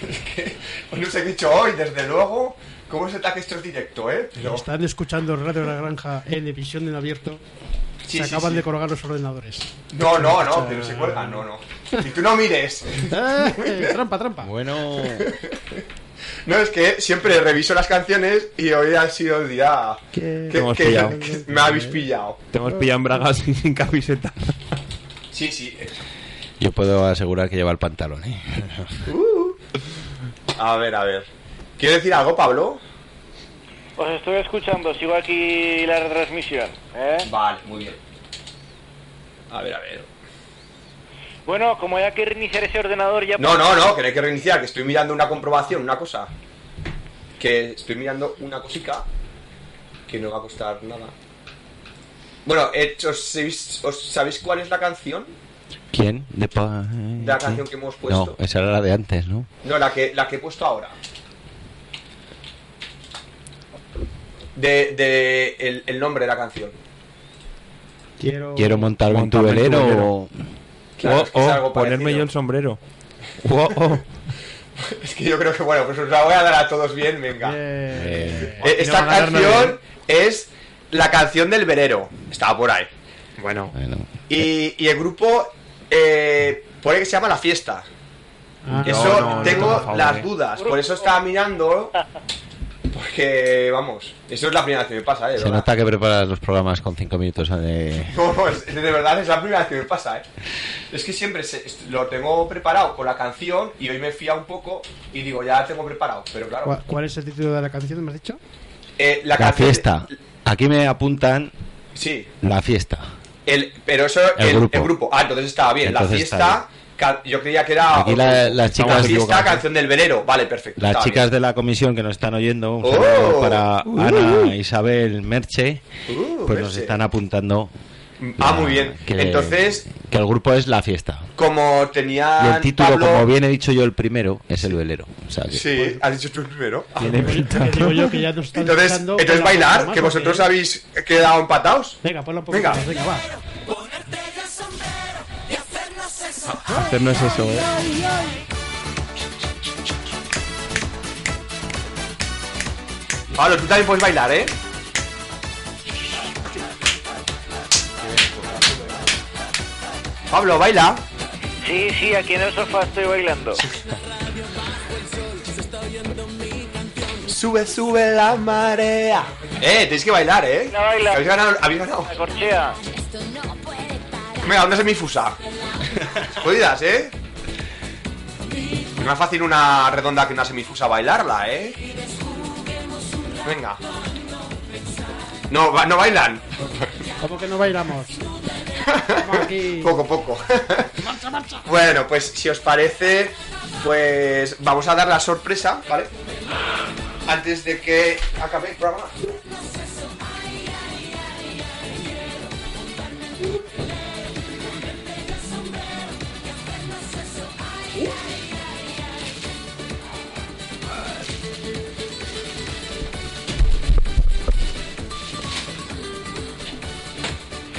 Speaker 7: Es <laughs> que no he dicho hoy, desde luego. ¿Cómo se que esto es directo, eh? Pero-
Speaker 12: Están escuchando Radio La Granja en emisión en abierto.
Speaker 7: Sí,
Speaker 12: Se
Speaker 7: sí,
Speaker 12: acaban
Speaker 7: sí.
Speaker 12: de colgar los ordenadores.
Speaker 7: No, no, no, que no se cuelgan, no, no. Y tú no mires.
Speaker 12: Eh, trampa, trampa.
Speaker 5: Bueno.
Speaker 7: No, es que siempre reviso las canciones y hoy ha sido el día
Speaker 12: Que-
Speaker 7: que,
Speaker 8: hemos
Speaker 7: que-
Speaker 8: pillado.
Speaker 7: que me habéis pillado.
Speaker 8: Te hemos pillado en bragas y sin camiseta.
Speaker 7: Sí, sí.
Speaker 5: Yo puedo asegurar que lleva el pantalón, ¿eh?
Speaker 7: Uh. A ver, a ver. ¿Quieres decir algo, Pablo?
Speaker 11: Os estoy escuchando, sigo aquí la retransmisión. ¿eh?
Speaker 7: Vale, muy bien. A ver, a ver.
Speaker 11: Bueno, como hay que reiniciar ese ordenador ya...
Speaker 7: No, no, no, que no hay que reiniciar, que estoy mirando una comprobación, una cosa. Que estoy mirando una cosica que no va a costar nada. Bueno, eh, ¿os, sabéis, os sabéis cuál es la canción?
Speaker 5: ¿Quién? De, pa-
Speaker 7: De la canción que hemos puesto.
Speaker 5: No, esa era la de antes, ¿no?
Speaker 7: No, la que, la que he puesto ahora. De, de el, el nombre de la canción.
Speaker 12: Quiero.
Speaker 5: Quiero montarme en tu velero.
Speaker 8: velero.
Speaker 5: o-
Speaker 7: Claro,
Speaker 8: oh,
Speaker 7: es que es algo
Speaker 8: ponerme yo el sombrero. <laughs> Oh, oh. <laughs>
Speaker 7: Es que yo creo que, bueno, pues os la voy a dar a todos bien, venga.
Speaker 5: Eh,
Speaker 7: Eh,
Speaker 8: no
Speaker 7: esta canción es la canción del verero. Estaba por ahí.
Speaker 8: Bueno,
Speaker 5: bueno.
Speaker 7: Y, y el grupo eh, pone que se llama La Fiesta.
Speaker 12: Ah,
Speaker 7: Eso
Speaker 8: No, no, no
Speaker 7: tengo
Speaker 8: favor,
Speaker 7: las
Speaker 8: eh.
Speaker 7: dudas. Por eso estaba mirando. Porque, vamos, eso es la primera vez que me pasa, ¿eh?
Speaker 5: Se nota que preparas los programas con cinco minutos de... <laughs>
Speaker 7: No, es- de verdad es la primera vez que me pasa, ¿eh? Es que siempre se- lo tengo preparado con la canción y hoy me fía un poco y digo, ya la tengo preparado. Pero claro,
Speaker 12: ¿Cuál, cuál es el título de la canción, me has dicho?
Speaker 7: eh, la,
Speaker 5: La
Speaker 7: canción-
Speaker 5: fiesta. Aquí me apuntan
Speaker 7: Sí,
Speaker 5: la fiesta.
Speaker 7: el, pero eso,
Speaker 5: El
Speaker 7: el,
Speaker 5: grupo.
Speaker 7: el grupo. Ah, entonces estaba bien. la
Speaker 5: Entonces
Speaker 7: fiesta, yo creía que era.
Speaker 5: Aquí la- las chicas-
Speaker 7: fiesta, canción del verero. Vale, perfecto.
Speaker 5: Las chicas
Speaker 7: bien.
Speaker 5: de la comisión que nos están oyendo, un
Speaker 7: Oh.
Speaker 5: para
Speaker 7: Uh.
Speaker 5: Ana, Isabel, Merche,
Speaker 7: Uh,
Speaker 5: pues nos
Speaker 7: Merche.
Speaker 5: están apuntando.
Speaker 7: Ah,
Speaker 5: la-
Speaker 7: muy bien.
Speaker 5: Que,
Speaker 7: Entonces,
Speaker 5: que el grupo es la fiesta.
Speaker 7: como tenía.
Speaker 5: Y el título,
Speaker 7: Pablo-
Speaker 5: como bien he dicho yo el primero, es el velero. O sea que-
Speaker 7: Sí, has dicho tú el primero. Ah,
Speaker 8: tiene
Speaker 12: Que
Speaker 8: pinta.
Speaker 12: digo yo que ya nos
Speaker 7: Entonces, entonces bailar, que vosotros habéis quedado empatados.
Speaker 12: Venga, ponlo un poco
Speaker 7: Venga.
Speaker 12: más, venga, va.
Speaker 8: Hacernos eso, eh.
Speaker 7: Pablo, tú también puedes bailar, ¿eh? Pablo, baila.
Speaker 11: Sí, sí, aquí en el sofá estoy bailando.
Speaker 7: Sube, sube la marea. Eh, tenéis que bailar, ¿eh?
Speaker 11: Baila, baila.
Speaker 7: Habéis ganado, habéis ganado.
Speaker 11: La corchea.
Speaker 7: Venga, ¿dónde es mi fusa? Jodidas, ¿eh? Es más fácil una redonda que una semifusa bailarla, ¿eh? Venga. No, no bailan.
Speaker 12: ¿Cómo que no bailamos? Aquí. <laughs>
Speaker 7: Poco, poco. Bueno, pues si os parece, pues vamos a dar la sorpresa, ¿vale? Antes de que acabe el programa.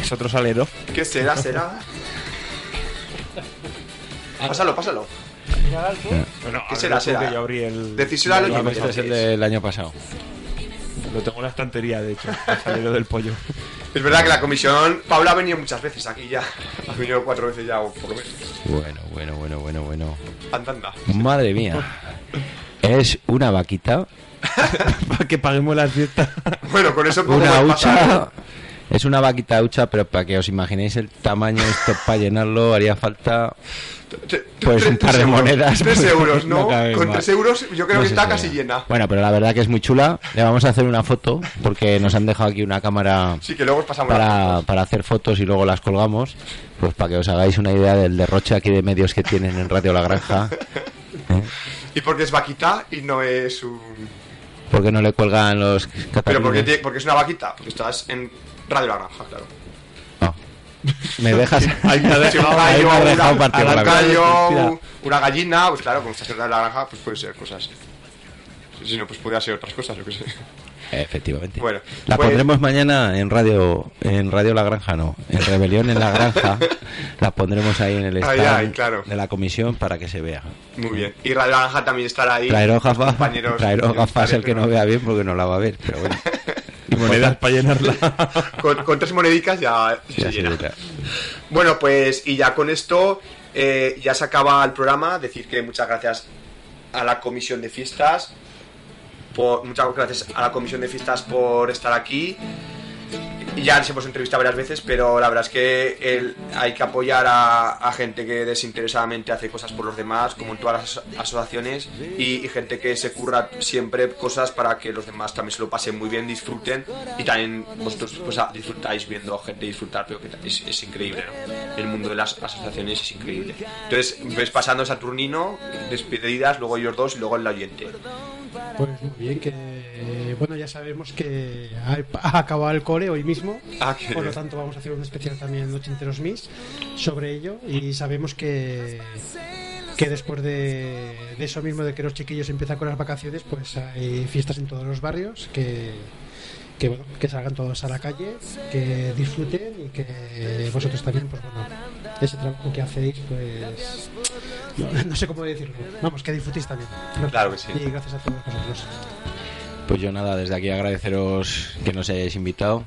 Speaker 8: Es otro salero.
Speaker 7: ¿Qué será? ¿Será? Pásalo, pásalo.
Speaker 8: Bueno,
Speaker 7: ¿Qué será? será?
Speaker 8: yo abrí el.
Speaker 7: Decíselo al.
Speaker 5: Este es el del año pasado.
Speaker 8: Lo tengo en la estantería, de hecho. El salero del pollo.
Speaker 7: Es verdad que la comisión. Paula ha venido muchas veces aquí ya. Ha venido cuatro veces ya, o por lo menos.
Speaker 5: Bueno, bueno, bueno, bueno, bueno.
Speaker 7: Anda, anda.
Speaker 5: Madre mía. Es una vaquita, <laughs> <laughs>
Speaker 8: Para que paguemos las fiestas.
Speaker 7: Bueno, con eso poco
Speaker 5: una
Speaker 7: pasar,
Speaker 5: hucha Es una vaquita hucha, pero para que os imaginéis el tamaño, esto para llenarlo haría falta pues un par de monedas.
Speaker 7: Tres
Speaker 5: porque
Speaker 7: euros, ¿no? Con
Speaker 5: más.
Speaker 7: tres euros yo creo que está
Speaker 5: si
Speaker 7: casi llena.
Speaker 5: Bueno, pero la verdad que es muy chula. Le vamos a hacer una foto porque nos han dejado aquí una cámara
Speaker 7: Sí, que luego os pasamos
Speaker 5: para, hacer fotos y luego las colgamos. Pues para que os hagáis una idea del derroche aquí de medios que tienen en Radio La Granja. <laughs>
Speaker 7: Y porque es vaquita y no es un...
Speaker 5: Porque no le cuelgan los
Speaker 7: Pero porque, porque es una vaquita, porque estás en Radio La Granja, claro.
Speaker 5: ¿Me dejas? <laughs>
Speaker 7: Ahí me ha <laughs>
Speaker 5: Ahí
Speaker 7: dejado,
Speaker 5: me has dejado partir
Speaker 7: un
Speaker 5: la
Speaker 7: gallo, una gallina, pues claro, como estás en Radio La Granja, pues puede ser cosas. Si no, pues podría ser otras cosas, yo qué sé.
Speaker 5: Efectivamente.
Speaker 7: Bueno,
Speaker 5: la
Speaker 7: pues-
Speaker 5: pondremos mañana en radio, en Radio La Granja, no, en Rebelión en La Granja. <laughs> la pondremos ahí en el stand
Speaker 7: claro.
Speaker 5: de la comisión para que se vea.
Speaker 7: Muy bien. Y Radio La Granja también estará ahí.
Speaker 5: Traeros gafas,
Speaker 7: compañeros
Speaker 5: traeros gafas el que no vea bien porque no la va a ver, pero bueno.
Speaker 8: Y monedas para llenarla. <laughs>
Speaker 7: con, con tres monedicas ya, se
Speaker 5: se
Speaker 7: llena.
Speaker 5: verá.
Speaker 7: Bueno, pues y ya con esto eh, ya se acaba el programa. Decir que muchas gracias a la comisión de fiestas. Por, muchas gracias a la comisión de fiestas por estar aquí. Ya les hemos entrevistado varias veces, pero la verdad es que el- hay que apoyar a, a gente que desinteresadamente hace cosas por los demás, como en todas las aso- asociaciones, y, y gente que se curra siempre cosas para que los demás también se lo pasen muy bien, disfruten, y también vosotros pues, ah, disfrutáis viendo a gente disfrutar, pero que es, es increíble, ¿no? El mundo de las asociaciones es increíble. Entonces, ves pasando Saturnino, despedidas, luego ellos dos y luego el oyente.
Speaker 12: Pues muy bien, que eh, bueno, ya sabemos que ha, ha acabado el cole hoy mismo,
Speaker 7: Ah,
Speaker 12: por lo tanto vamos a hacer un especial también en Ochenteros Mis sobre ello y sabemos que que después de, de eso mismo de que los chiquillos empiezan con las vacaciones, pues hay fiestas en todos los barrios que que bueno, que salgan todos a la calle, que disfruten y que vosotros también, pues bueno, ese trabajo que hacéis, pues no, no sé cómo decirlo, vamos, que disfrutéis también.
Speaker 7: Claro que sí.
Speaker 12: Y gracias a todos vosotros.
Speaker 5: Pues yo nada, desde aquí agradeceros que nos hayáis invitado.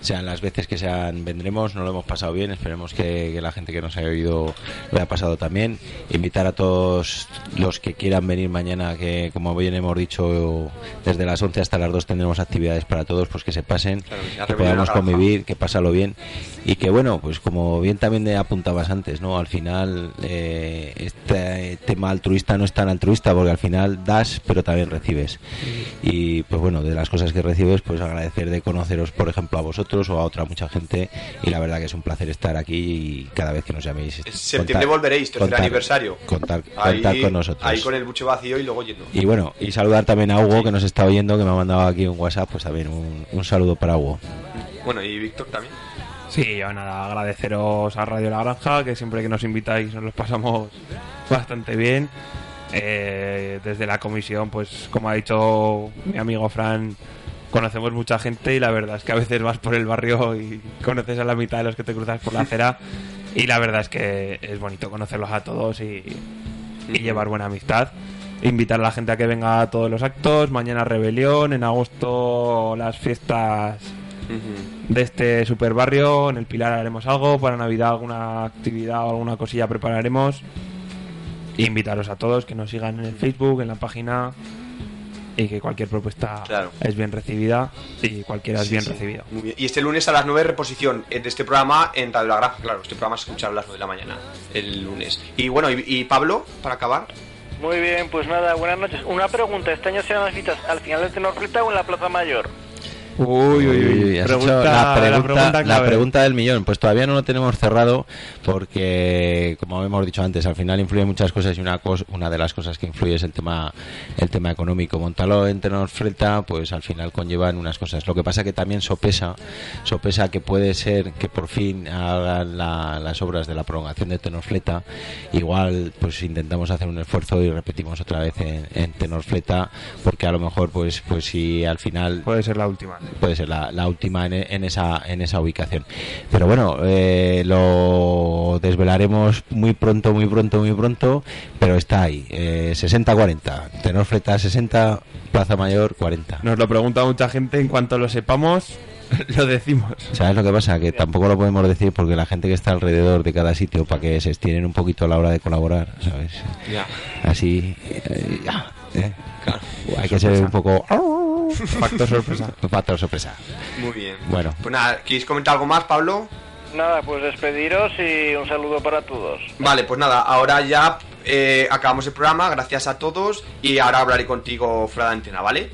Speaker 5: Sean las veces que sean, vendremos, nos lo hemos pasado bien, esperemos que, que la gente que nos haya oído lo haya pasado también. Invitar a todos los que quieran venir mañana, que como bien hemos dicho, desde las 11 hasta las 2 tendremos actividades para todos, pues que se pasen,
Speaker 7: Claro que
Speaker 5: podamos convivir, que pasarlo bien. Y que bueno, pues como bien también apuntabas antes, ¿no? Al final eh, este tema altruista no es tan altruista porque al final das pero también recibes. Y pues bueno, de las cosas que recibes pues agradecer de conoceros por ejemplo a vosotros o a otra mucha gente y la verdad que es un placer estar aquí y cada vez que nos llaméis
Speaker 7: En septiembre
Speaker 5: contar-
Speaker 7: volveréis, tercer
Speaker 5: contar-
Speaker 7: aniversario.
Speaker 5: contar,
Speaker 7: Ahí-
Speaker 5: contar con nosotros
Speaker 7: Ahí con el buche vacío y luego yendo.
Speaker 5: y bueno, y saludar también a Hugo que nos está oyendo, que me ha mandado aquí un WhatsApp, pues también un, un saludo para Hugo.
Speaker 7: Bueno, y Víctor también.
Speaker 8: Sí, yo nada, agradeceros a Radio La Granja, que siempre que nos invitáis nos los pasamos bastante bien. Eh, desde la comisión, pues como ha dicho mi amigo Fran, conocemos mucha gente y la verdad es que a veces vas por el barrio y conoces a la mitad de los que te cruzas por la acera y la verdad es que es bonito conocerlos a todos y, y llevar buena amistad. Invitar a la gente a que venga a todos los actos, mañana rebelión, en agosto las fiestas de este super barrio. En el Pilar haremos algo, para Navidad alguna actividad o alguna cosilla prepararemos. E invitaros a todos que nos sigan en el Facebook, en la página y que cualquier propuesta
Speaker 7: Claro.
Speaker 8: es bien recibida y cualquiera es bien
Speaker 7: sí.
Speaker 8: recibida.
Speaker 7: Muy bien. Y este lunes a las 9 reposición de este programa en Radio La Granja. Claro, este programa se escuchará a las 9 de la mañana el lunes. Y bueno, y, y Pablo, para acabar.
Speaker 11: Muy bien, pues nada, buenas noches. Una pregunta, ¿este año serán las citas al final del Tenorfleta o en la Plaza Mayor?
Speaker 8: Uy, uy, uy.
Speaker 5: has
Speaker 8: Pregunta-
Speaker 5: hecho la, pregunta, la pregunta del millón. Pues todavía no lo tenemos cerrado porque, como hemos dicho antes, al final influyen muchas cosas y una, cos- una de las cosas que influye es el tema el tema económico. Montarlo en Tenorfreta, pues al final conllevan unas cosas. Lo que pasa que también sopesa, sopesa que puede ser que por fin hagan la- las obras de la prolongación de Tenorfleta. Igual, pues intentamos hacer un esfuerzo y repetimos otra vez en, en Tenorfleta, porque a lo mejor, pues, pues si al final
Speaker 8: Puede ser la última.
Speaker 5: Puede ser la, la última en, en esa en esa ubicación pero bueno eh, lo desvelaremos muy pronto muy pronto muy pronto pero está ahí eh, 60-40 Tenorfreta 60 Plaza Mayor 40
Speaker 8: Nos lo pregunta mucha gente, en cuanto lo sepamos, <laughs> lo decimos.
Speaker 5: ¿Sabes lo que pasa? Que tampoco lo podemos decir porque la gente que está alrededor de cada sitio para que se estiren un poquito a la hora de colaborar, ¿sabes? Así, eh, ya, ¿eh?
Speaker 7: Claro.
Speaker 5: Hay que ser un poco... <laughs>
Speaker 8: Factor sorpresa.
Speaker 5: Factor sorpresa.
Speaker 7: Muy bien.
Speaker 5: Bueno.
Speaker 7: Pues nada, ¿queréis comentar algo más, Pablo?
Speaker 11: Nada, pues despediros y un saludo para todos.
Speaker 7: Vale, pues nada, ahora ya eh, acabamos el programa, gracias a todos y ahora hablaré contigo fuera de antena, ¿vale?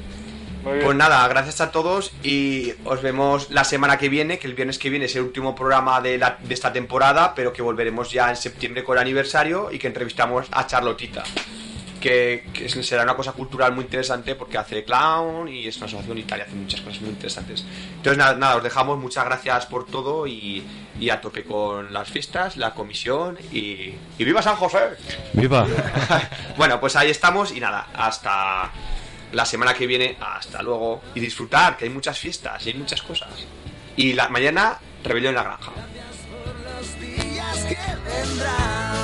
Speaker 11: Muy bien.
Speaker 7: Pues nada, gracias a todos y os vemos la semana que viene, que el viernes que viene es el último programa de, la- de esta temporada, pero que volveremos ya en septiembre con el aniversario y que entrevistamos a Charlotita. Que, que será una cosa cultural muy interesante porque hace clown y es una asociación y tal, y hace muchas cosas muy interesantes. Entonces nada, nada os dejamos, muchas gracias por todo y, y a tope con las fiestas, la comisión y, y ¡Viva San José!
Speaker 5: ¡Viva! <laughs>
Speaker 7: bueno, pues ahí estamos y nada, hasta la semana que viene, hasta luego. Y disfrutar, que hay muchas fiestas y hay muchas cosas. Y la mañana, rebelión en la granja.
Speaker 15: los días que vendrán.